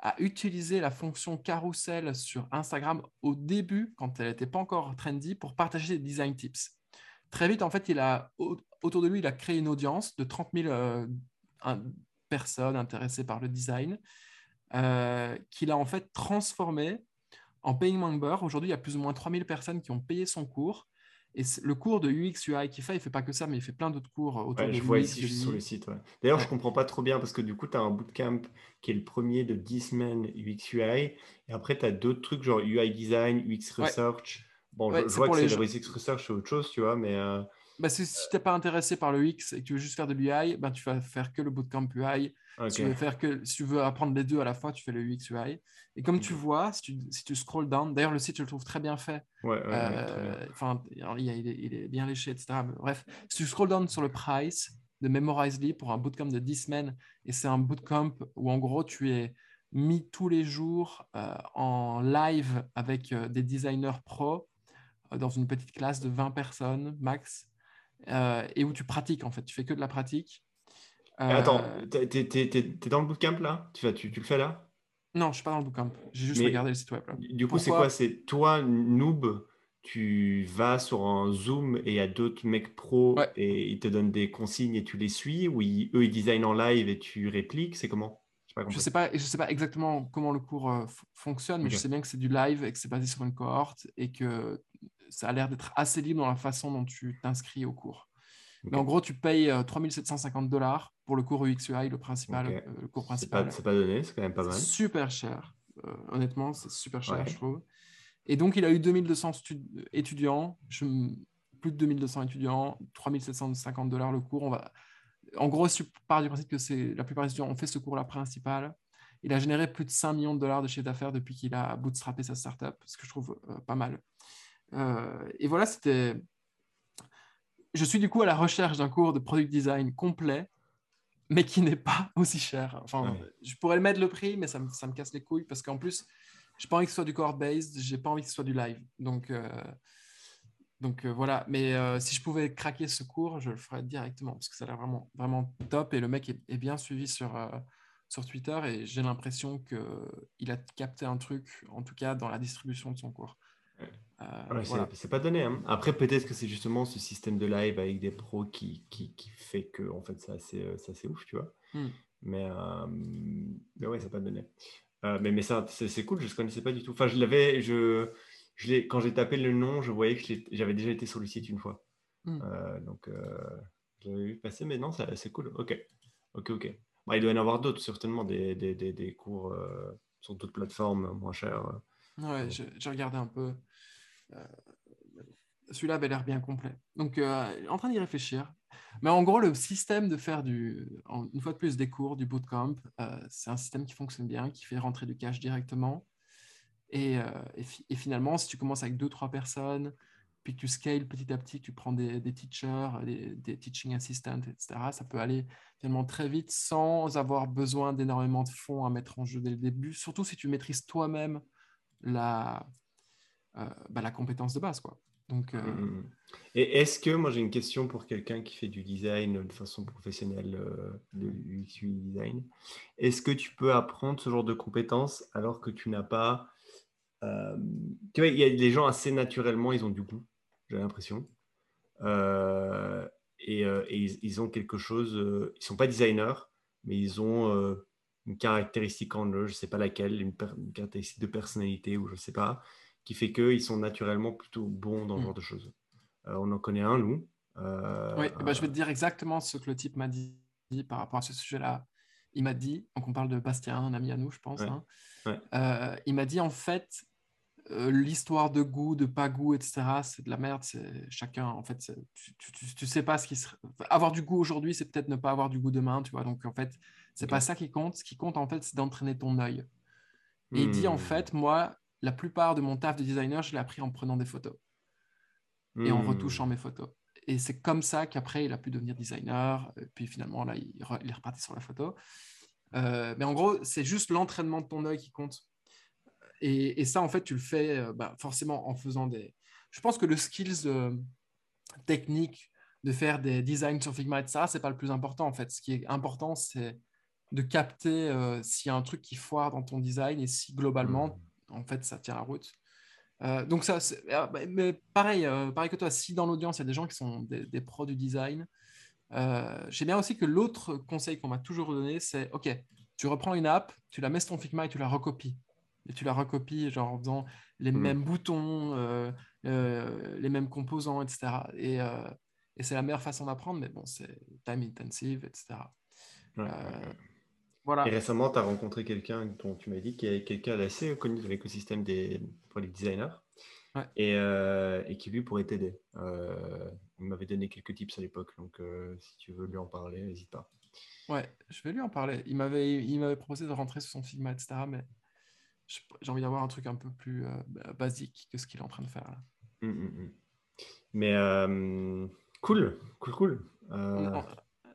S2: a, utilisé la fonction carousel sur Instagram au début, quand elle n'était pas encore trendy, pour partager des design tips. Très vite, en fait, il a, autour de lui, il a créé une audience de 30 000 euh, personnes intéressées par le design euh, qu'il a en fait transformé en paying member. Aujourd'hui, il y a plus ou moins 3000 personnes qui ont payé son cours. Et le cours de UX UI qu'il fait, il fait pas que ça, mais il fait plein d'autres cours autour de
S1: Je vois ici sur le site. D'ailleurs, je comprends pas trop bien parce que du coup, tu as un bootcamp qui est le premier de 10 semaines UX UI. Et après, tu as d'autres trucs genre UI design, UX research. Bon, je, vois que c'est gens... UX research, c'est autre chose, tu vois, mais. Euh,
S2: bah, si tu n'es pas intéressé par le UX et que tu veux juste faire de l'UI, bah, tu vas faire que le bootcamp UI si, tu veux faire que, si tu veux apprendre les deux à la fois, tu fais le UX UI. Et comme tu vois, si tu, si tu scrolls down, d'ailleurs, le site, je le trouve très bien fait.
S1: Euh,
S2: enfin, il, il, est bien léché, etc. bref, si tu scrolls down sur le price de Memorizely pour un bootcamp de 10 semaines, et c'est un bootcamp où en gros, tu es mis tous les jours euh, en live avec euh, des designers pro dans une petite classe de 20 personnes max, et où tu pratiques en fait, tu fais que de la pratique.
S1: Attends, euh, t'es es, dans le bootcamp là? Tu, tu, tu, le fais là?
S2: Non, je suis pas dans le bootcamp. J'ai juste regardé le site web.
S1: Du coup, c'est quoi? C'est toi, noob, tu vas sur un Zoom et il y a d'autres mecs pros
S2: Ouais.
S1: et ils te donnent des consignes et tu les suis ou ils- eux ils designent en live et tu répliques? C'est comment? Pas
S2: Je sais pas, je sais pas exactement comment le cours euh, f- fonctionne, mais je sais bien que c'est du live et que c'est basé sur une cohorte et que ça a l'air d'être assez libre dans la façon dont tu t'inscris au cours. Mais en gros, tu payes euh, 3750 dollars pour le cours UX UI, le principal, euh, le cours principal.
S1: c'est pas donné, c'est quand même pas mal.
S2: Super cher. Euh, honnêtement, c'est super cher,
S1: Ouais.
S2: je trouve. Et donc, il a eu 2200 stu- étudiants, je plus de 2200 étudiants, 3750 dollars le cours. On va... En gros, tu pars du principe que c'est la plupart des étudiants ont fait ce cours-là principal, il a généré plus de 5 millions de dollars de chiffre d'affaires depuis qu'il a bootstrappé sa startup, ce que je trouve euh, pas mal. Euh, et voilà, c'était. Je suis du coup à la recherche d'un cours de product design complet, mais qui n'est pas aussi cher. Enfin,
S1: Ouais.
S2: je pourrais le mettre le prix, mais ça me, ça me casse les couilles parce qu'en plus, j'ai pas envie que ce soit du cohort-based, j'ai pas envie que ce soit du live. Donc, euh, donc euh, voilà. Mais euh, si je pouvais craquer ce cours, je le ferais directement parce que ça a l'air vraiment, vraiment top et le mec est, est bien suivi sur, sur Twitter et j'ai l'impression qu'il a capté un truc, en tout cas dans la distribution de son cours. Euh,
S1: Ouais, c'est-
S2: voilà.
S1: c'est pas donné. hein. Après, peut-être que c'est justement ce système de live avec des pros qui, qui, qui fait que en fait, c'est assez, euh, c'est assez ouf, tu vois.
S2: Hmm.
S1: Mais, euh, mais ouais, c'est pas donné. Euh, mais mais ça, c'est cool, je ne connaissais pas du tout. Enfin, je l'avais, je, je l'ai- quand j'ai tapé le nom, je voyais que j'avais déjà été sur le site une fois.
S2: Hmm.
S1: Euh, donc, je l'avais vu passer, mais non, c'est cool. Ok, ok, ok. Bah, il doit y en avoir d'autres, certainement, des, des, des, des cours sur d'autres plateformes moins chères.
S2: Ouais, j'ai regardé un peu. Euh, Celui-là avait l'air bien complet. Donc, euh, en train d'y réfléchir. Mais en gros, le système de faire du, en- une fois de plus des cours, du bootcamp, euh, c'est un système qui fonctionne bien, qui fait rentrer du cash directement. Et, et, fi- et finalement, si tu commences avec deux, trois personnes, puis tu scales petit à petit, tu prends des, teachers, des, des teaching assistants, etc., ça peut aller finalement très vite sans avoir besoin d'énormément de fonds à mettre en jeu dès le début, surtout si tu maîtrises toi-même la, bah, la compétence de base. Quoi. Donc, euh,
S1: Mm, mm. Et est-ce que, moi j'ai une question pour quelqu'un qui fait du design de façon professionnelle, euh, de UX design, est-ce que tu peux apprendre ce genre de compétences alors que tu n'as pas... euh, tu vois, il y a des gens assez naturellement, ils ont du goût, j'ai l'impression. Euh, et euh, et ils, ils ont quelque chose, euh, ils sont pas designers, mais ils ont euh, une caractéristique en eux, je sais pas laquelle, une, une caractéristique de personnalité ou je sais pas, qui fait qu'ils sont naturellement plutôt bons dans ce
S2: Mm.
S1: genre de choses. Euh, on en connaît un, nous. Euh,
S2: oui, bah, je vais te dire exactement ce que le type m'a dit par rapport à ce sujet-là. Il m'a dit, donc on parle de Bastien, un ami à nous, je pense.
S1: Ouais,
S2: hein.
S1: ouais.
S2: Euh, il m'a dit en fait, euh, l'histoire de goût, de pas goût, etc., c'est de la merde. C'est chacun, en fait, tu, tu, sais pas ce qui serait. Avoir du goût aujourd'hui, c'est peut-être ne pas avoir du goût demain, tu vois. Donc en fait, c'est
S1: Ok.
S2: pas ça qui compte. Ce qui compte, en fait, c'est d'entraîner ton œil. Et il dit en
S1: Hmm.
S2: fait, moi, la plupart de mon taf de designer, je l'ai appris en prenant des photos et en
S1: Hmm.
S2: retouchant mes photos. Et c'est comme ça qu'après, il a pu devenir designer. Et puis finalement, là, il, re- il est reparti sur la photo. Euh, mais en gros, c'est juste l'entraînement de ton œil qui compte. Et, et ça, en fait, tu le fais euh, bah, forcément en faisant des. Je pense que le skills euh, technique de faire des designs sur Figma, etc., c'est pas le plus important en fait. Ce qui est important, c'est de capter euh, s'il y a un truc qui foire dans ton design et si globalement, en fait, ça tient la route. Euh, donc ça, c'est- ah, bah, mais pareil, euh, pareil que toi, si dans l'audience, il y a des gens qui sont des, des pros du design, euh, j'ai bien aussi que l'autre conseil qu'on m'a toujours donné, c'est OK, tu reprends une app, tu la mets sur ton Figma et tu la recopies. Et tu la recopies genre en faisant les
S1: Mm.
S2: mêmes boutons, euh, euh, les mêmes composants, etc. Et, euh, et c'est la meilleure façon d'apprendre, mais bon, c'est time intensive, etc.
S1: Ouais,
S2: Euh,
S1: ouais, ouais.
S2: Voilà.
S1: Et récemment, tu as rencontré quelqu'un dont tu m'as dit qu'il y a quelqu'un d'assez connu de l'écosystème des product designers
S2: Ouais.
S1: et, euh, et qui lui pourrait t'aider. Euh, il m'avait donné quelques tips à l'époque, donc euh, si tu veux lui en parler, n'hésite pas.
S2: Ouais, je vais lui en parler. Il m'avait, il m'avait proposé de rentrer sur son Figma, etc. Mais j'ai envie d'avoir un truc un peu plus ba- basique que ce qu'il est en train de faire là.
S1: Mm, mm, mm. Mais cool, cool, cool.
S2: Non,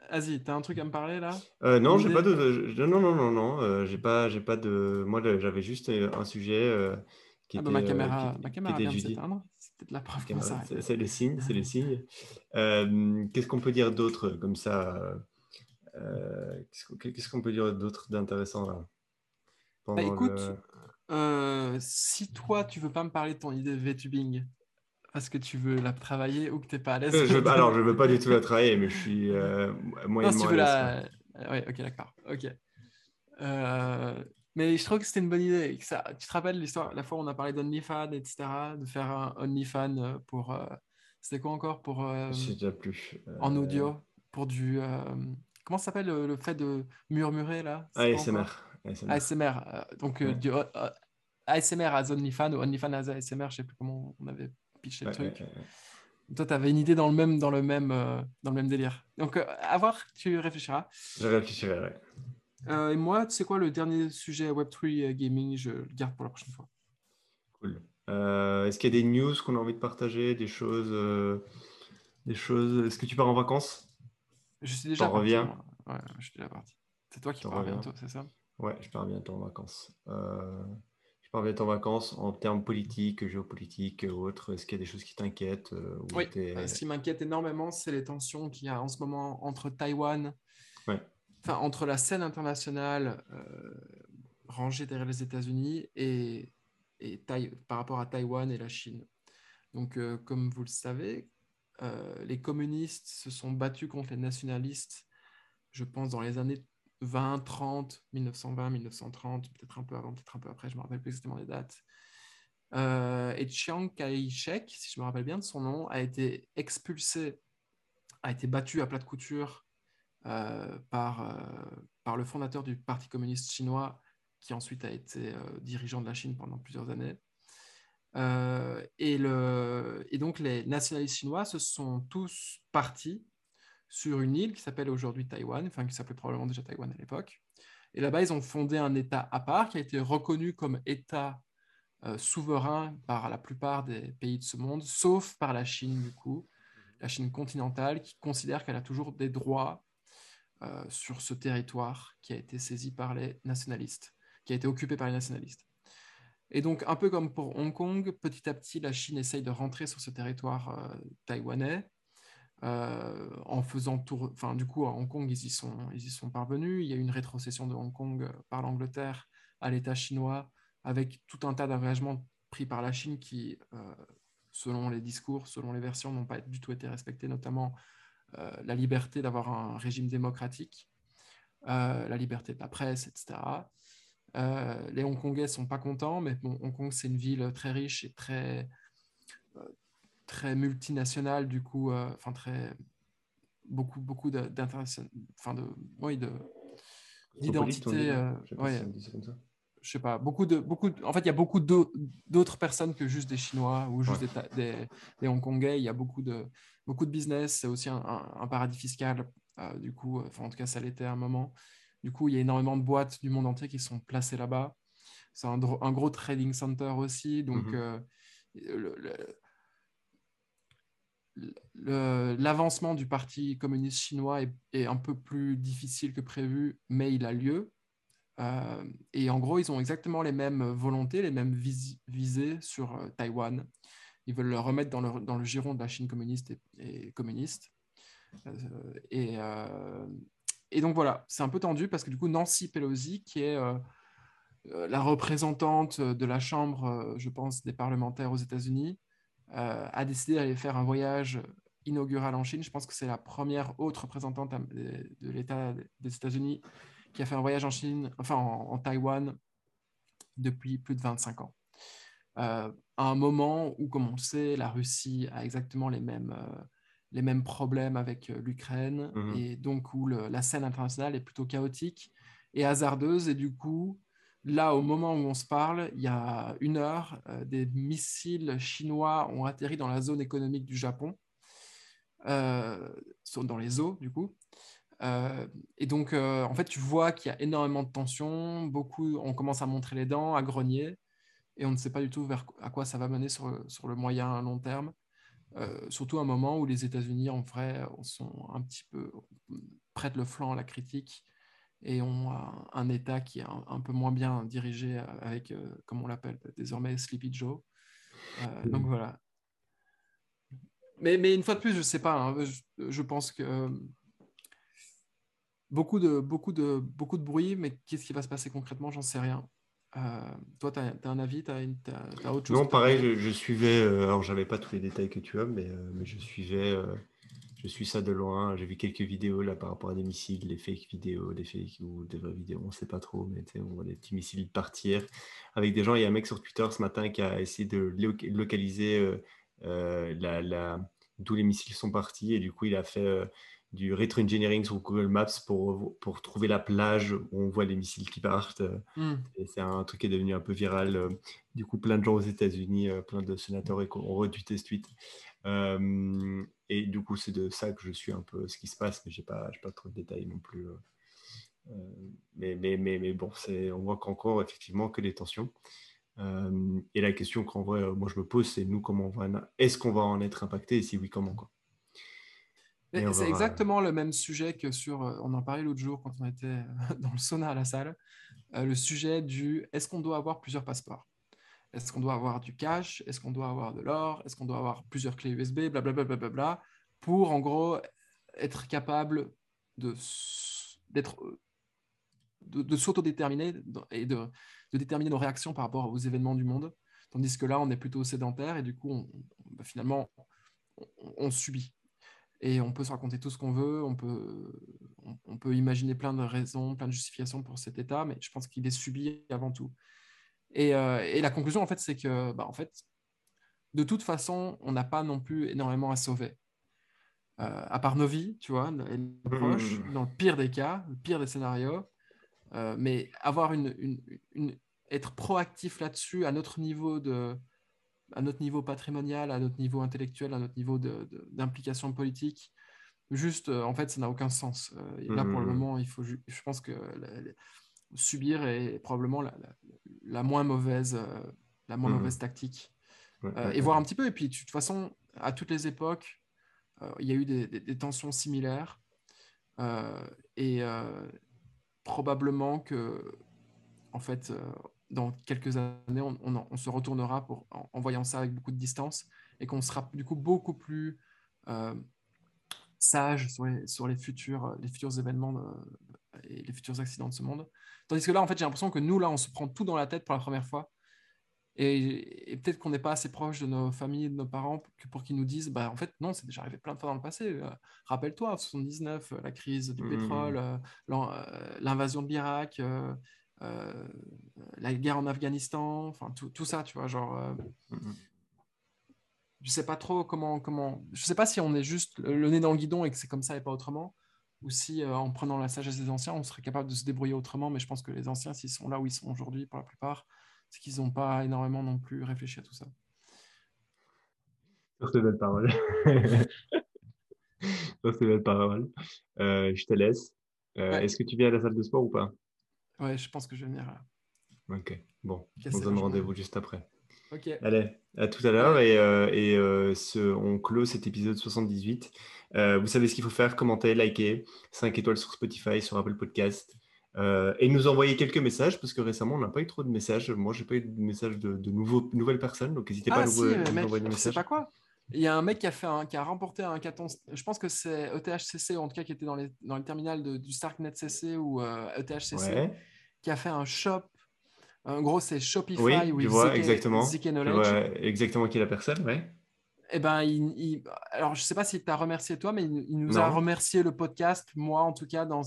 S2: Vas-y, t'as un truc à me parler là?
S1: Euh, non, j'ai pas de, je- non, non, non, non, euh, j'ai pas, j'ai pas de. Moi, j'avais juste euh, un sujet euh, qui
S2: Ah
S1: était,
S2: bah, ma
S1: euh,
S2: caméra,
S1: qui-
S2: ma caméra
S1: était
S2: vient de s'éteindre. C'est peut-être la preuve
S1: Caméra,
S2: s'arrête.
S1: C'est le signe, c'est le signe. Qu'est-ce qu'on peut dire d'autre comme ça Qu'est-ce qu'on peut dire d'autre d'intéressant là?
S2: Bah, écoute,
S1: le-
S2: si toi tu veux pas me parler de ton idée de VTubing, parce que tu veux la travailler ou que tu n'es pas à l'aise
S1: je, Alors, je ne veux pas du tout la travailler, mais je suis euh, moyennement
S2: non, si tu veux la... Oui, ok, d'accord. Ok. Euh, mais je trouve que c'était une bonne idée. Ça, tu te rappelles l'histoire, la fois où on a parlé d'OnlyFans, etc., de faire un OnlyFans euh, pour. Euh, c'était quoi encore pour.
S1: Euh, je sais déjà plus.
S2: En audio, pour du. comment ça s'appelle le, fait de murmurer là?
S1: ASMR.
S2: ASMR. ASMR. donc du ASMR à OnlyFans ou OnlyFans à ASMR, je sais plus comment on avait pitché le truc. Toi, tu avais une idée dans le même, dans le même, dans le même délire. Donc, à voir, tu réfléchiras.
S1: Je réfléchirai, ouais.
S2: Euh, et moi, tu sais quoi, le dernier sujet Web3 euh, gaming, je le garde pour la prochaine fois.
S1: Cool. Euh, est-ce qu'il y a des news qu'on a envie de partager, des choses, des choses. Est-ce que tu pars en vacances?
S2: Je suis déjà
S1: parti. Reviens?
S2: Ouais, je suis déjà parti. C'est toi qui pars bientôt, c'est ça?
S1: Ouais, je pars bientôt en vacances. Bientôt en vacances en termes politiques, géopolitiques, autres? Est-ce qu'il y a des choses qui t'inquiètent
S2: Oui. ce qui m'inquiète énormément, c'est les tensions qu'il y a en ce moment entre Taïwan.
S1: Ouais
S2: entre la scène internationale euh, rangée derrière les États-Unis et, et par rapport à Taïwan et la Chine. Donc, euh, comme vous le savez, euh, les communistes se sont battus contre les nationalistes, je pense, dans les années 20, 30, 1920, 1930, peut-être un peu avant, peut-être un peu après, je ne me rappelle plus exactement les dates. et Chiang Kai-shek, si je me rappelle bien de son nom, a été expulsé, a été battu à plat de couture euh, par, euh, par le fondateur du Parti communiste chinois, qui ensuite a été euh, dirigeant de la Chine pendant plusieurs années. et, le, et donc les nationalistes chinois se sont tous partis sur une île qui s'appelle aujourd'hui Taïwan, enfin qui s'appelait probablement déjà Taïwan à l'époque. Et là-bas, ils ont fondé un État à part qui a été reconnu comme État souverain par la plupart des pays de ce monde, sauf par la Chine, du coup, la Chine continentale, qui considère qu'elle a toujours des droits euh, sur ce territoire qui a été saisi par les nationalistes, qui a été occupé par les nationalistes. Et donc, un peu comme pour Hong Kong, petit à petit, la Chine essaye de rentrer sur ce territoire euh, taïwanais. Euh, en faisant tour, enfin du coup à Hong Kong ils y sont, ils y sont parvenus. Il y a eu une rétrocession de Hong Kong par l'Angleterre à l'État chinois, avec tout un tas d'engagements pris par la Chine qui, selon les discours, selon les versions, n'ont pas du tout été respectés, notamment euh, la liberté d'avoir un régime démocratique, euh, la liberté de la presse, etc. Euh, les Hongkongais sont pas contents, mais bon, Hong Kong, c'est une ville très riche et très, très multinationale, du coup, enfin, très, beaucoup, beaucoup d'international, enfin, de, oui, de, d'identité je sais pas, beaucoup de, beaucoup en fait, il y a beaucoup d'autres personnes que juste des Chinois ou juste des, des, Hongkongais. Il y a beaucoup de, beaucoup de business. C'est aussi un, paradis fiscal. Euh, du coup, enfin, en tout cas, ça l'était à un moment. Du coup, il y a énormément de boîtes du monde entier qui sont placées là-bas. C'est un, un, gros trading center aussi. Donc, mm-hmm. euh, l'avancement du Parti communiste chinois est, un peu plus difficile que prévu, mais il a lieu. Euh, et en gros, ils ont exactement les mêmes volontés, les mêmes visées sur euh, Taïwan. Ils veulent le remettre dans le, giron de la Chine communiste et, communiste. Euh, et, et, donc voilà, c'est un peu tendu parce que du coup, Nancy Pelosi, qui est la représentante de la Chambre, je pense, des parlementaires aux États-Unis, a décidé d'aller faire un voyage inaugural en Chine. Je pense que c'est la première autre représentante de l'État des États-Unis qui a fait un voyage en Chine, enfin en, Taïwan depuis plus de 25 ans. Euh, à un moment où, comme on le sait, la Russie a exactement les mêmes, euh, les mêmes problèmes avec euh, l'Ukraine, mhm. et donc où la scène internationale est plutôt chaotique et hasardeuse, et du coup, là, au moment où on se parle, il y a une heure, des missiles chinois ont atterri dans la zone économique du Japon, dans les eaux, du coup, euh, et donc, euh, en fait, tu vois qu'il y a énormément de tensions, beaucoup, on commence à montrer les dents, à grogner, et on ne sait pas du tout vers, à quoi ça va mener sur, le moyen long terme. Euh, surtout à un moment où les États-Unis, en vrai, sont un petit peu prêtent le flanc à la critique et ont un, État qui est un, peu moins bien dirigé avec, comme on l'appelle désormais, Sleepy Joe. donc voilà. Mais, mais, une fois de plus, je ne sais pas. Hein, je, pense que beaucoup de, beaucoup de, beaucoup de bruit, mais qu'est-ce qui va se passer concrètement J'en sais rien. toi, tu as, un avis, tu as, autre
S1: chose Non, pareil, je, suivais, alors j'avais pas tous les détails que tu as, mais, mais je suivais je suis ça de loin. J'ai vu quelques vidéos là par rapport à des missiles, des fake vidéos, des fake ou des vraies vidéos, on ne sait pas trop, mais on voit des petits missiles partir avec des gens. Il y a un mec sur Twitter ce matin qui a essayé de localiser euh, euh, la, d'où les missiles sont partis et du coup il a fait euh, du retro-engineering sur Google Maps pour, pour trouver la plage où on voit les missiles qui partent. Hmm. Et c'est un truc qui est devenu un peu viral. Du coup, plein de gens aux États-Unis, plein de sénateurs ont retweeté ce tweet. Euh, et du coup, c'est de ça que je suis un peu ce qui se passe, mais je n'ai pas, pas trop de détails non plus. Euh, euh, mais, mais, mais, mais, bon, on voit qu'encore effectivement que des tensions. et la question qu'en vrai, moi je me pose, c'est nous, comment on va, est-ce qu'on va en être impacté et si oui, comment quoi.
S2: C'est exactement le même sujet que sur, on en parlait l'autre jour quand on était dans le sauna à la salle, le sujet du est-ce qu'on doit avoir plusieurs passeports? Est-ce qu'on doit avoir du cash? Est-ce qu'on doit avoir de l'or? Est-ce qu'on doit avoir plusieurs clés USB Blablabla. Bla, bla, bla, pour, en gros, être capable de, d'être, de, s'autodéterminer et de, de, déterminer nos réactions par rapport aux événements du monde. Tandis que là, on est plutôt sédentaire et du coup, on, bah, finalement, on, subit. Et on peut se raconter tout ce qu'on veut, on peut, on, peut imaginer plein de raisons, plein de justifications pour cet état, mais je pense qu'il est subi avant tout. Euh, et, la conclusion, en fait, c'est que, bah, en fait, de toute façon, on n'a pas non plus énormément à sauver. Euh, à part nos vies, tu vois, et nos mmh. proches, dans le pire des cas, le pire des scénarios. Euh, mais avoir une, une, être proactif là-dessus à notre niveau de, à notre niveau patrimonial, à notre niveau intellectuel, à notre niveau d'implication politique, juste, en fait, ça n'a aucun sens. et là, pour le mmh. moment, il faut, je pense que subir est probablement la, moins mauvaise, euh, la moins mmh. mauvaise tactique. Euh, et voir un petit peu. Et puis, de toute façon, à toutes les époques, euh, il y a eu des, tensions similaires. et probablement que, en fait, dans quelques années, on, se retournera pour, en, voyant ça avec beaucoup de distance et qu'on sera du coup beaucoup plus sage sur les, sur les, futurs, les futurs événements et les futurs accidents de ce monde. Tandis que là, en fait, j'ai l'impression que nous, là, on se prend tout dans la tête pour la première fois. Et, peut-être qu'on n'est pas assez proche de nos familles, de nos parents, pour qu'ils nous disent, bah, en fait, non, c'est déjà arrivé plein de fois dans le passé. Euh, rappelle-toi, 79, euh, la crise du mmh. pétrole, euh, l'invasion de l'Irak, la guerre en Afghanistan, enfin, tout, ça, tu vois, genre... Mmh. Je sais pas trop comment, comment... Je sais pas si on est juste le nez dans le guidon et que c'est comme ça et pas autrement ou si euh, en prenant la sagesse des anciens, on serait capable de se débrouiller autrement. Mais je pense que les anciens, s'ils sont là où ils sont aujourd'hui, pour la plupart, c'est qu'ils n'ont pas énormément non plus réfléchi à tout ça.
S1: Sur ces belles paroles. Sur ces belles paroles. Euh, je te laisse. Euh, est-ce que tu viens à la salle de sport ou pas?
S2: Ouais, je pense que je vais venir.
S1: Ok, bon, on se donne rendez-vous juste après. Ok. Allez, à tout à l'heure et, et ce, on clôt cet épisode 78. Euh, vous savez ce qu'il faut faire, commenter, liker, 5 étoiles sur Spotify, sur Apple Podcast. Euh, et nous envoyer quelques messages parce que récemment on n'a pas eu trop de messages. Moi, j'ai pas eu de messages de, nouveaux, nouvelles personnes, donc n'hésitez pas à ah, nous, envoyer des messages.
S2: pas quoi Il y a un mec qui a, fait un, qui a remporté un caton. Je pense que c'est ETHCC, en tout cas qui était dans les, dans les terminals de, du Starknet CC ou ETHCC, euh, e qui a fait un shop. En gros, c'est Shopify
S1: oui, vois, exactement. exactement qui est la personne, ouais
S2: eh ben, il, alors je ne sais pas s'il t'a remercié toi, mais il, nous a remercié le podcast, moi en tout cas, dans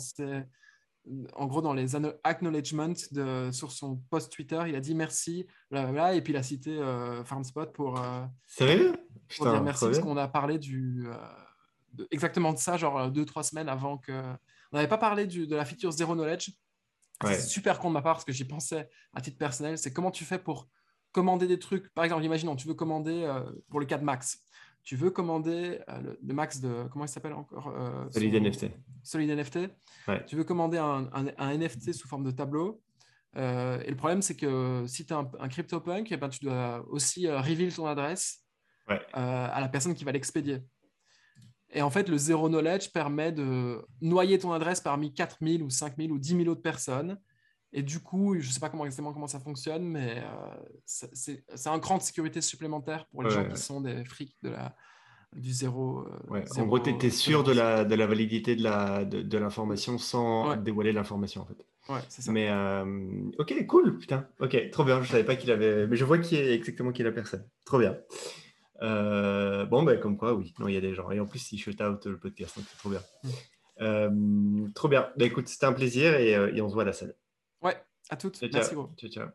S2: en gros dans les acknowledgements de, sur son post Twitter. Il a dit merci, et puis il a cité euh, FarmSpot pour, euh,
S1: Sérieux?
S2: pour dire merci, parce qu'on a parlé du, euh, exactement de ça, genre deux, trois semaines avant que... On n'avait pas parlé du, de la feature Zero Knowledge. C'est super con de ma part, parce que j'y pensais à titre personnel. C'est comment tu fais pour commander des trucs? Par exemple, imaginons, tu veux commander, euh, pour le cas de Max, tu veux commander euh, le, Max de, comment il s'appelle encore
S1: euh, Solid NFT.
S2: Solid NFT. Tu veux commander un, un, NFT sous forme de tableau. et le problème, c'est que si tu as un, CryptoPunk, eh ben, tu dois aussi reveal ton adresse à la personne qui va l'expédier. Et en fait, le zero knowledge permet de noyer ton adresse parmi 4000 ou 5000 ou 10 000 autres personnes et du coup, je ne sais pas comment exactement comment ça fonctionne, mais euh, c'est un cran de sécurité supplémentaire pour les gens qui sont des frics de la, du zéro.
S1: Euh, en gros, tu es, sûr de la, de la validité de l'information de, de sans dévoiler l'information. En fait.
S2: Ouais, c'est ça.
S1: Mais euh, ok, cool, putain. Ok, trop bien. Je savais pas qu'il avait. Mais je vois qui est exactement qui est la personne. Trop bien. Euh, bon, ben comme quoi, oui. Non, il y a des gens. Et en plus, il shut out le podcast, donc c'est trop bien.
S2: Mm.
S1: Euh, trop bien. Ben écoute, c'était un plaisir et, euh, et on se voit à la salle.
S2: Ouais, à toutes.
S1: Ciao,
S2: Merci
S1: ciao.
S2: gros.
S1: Ciao, ciao.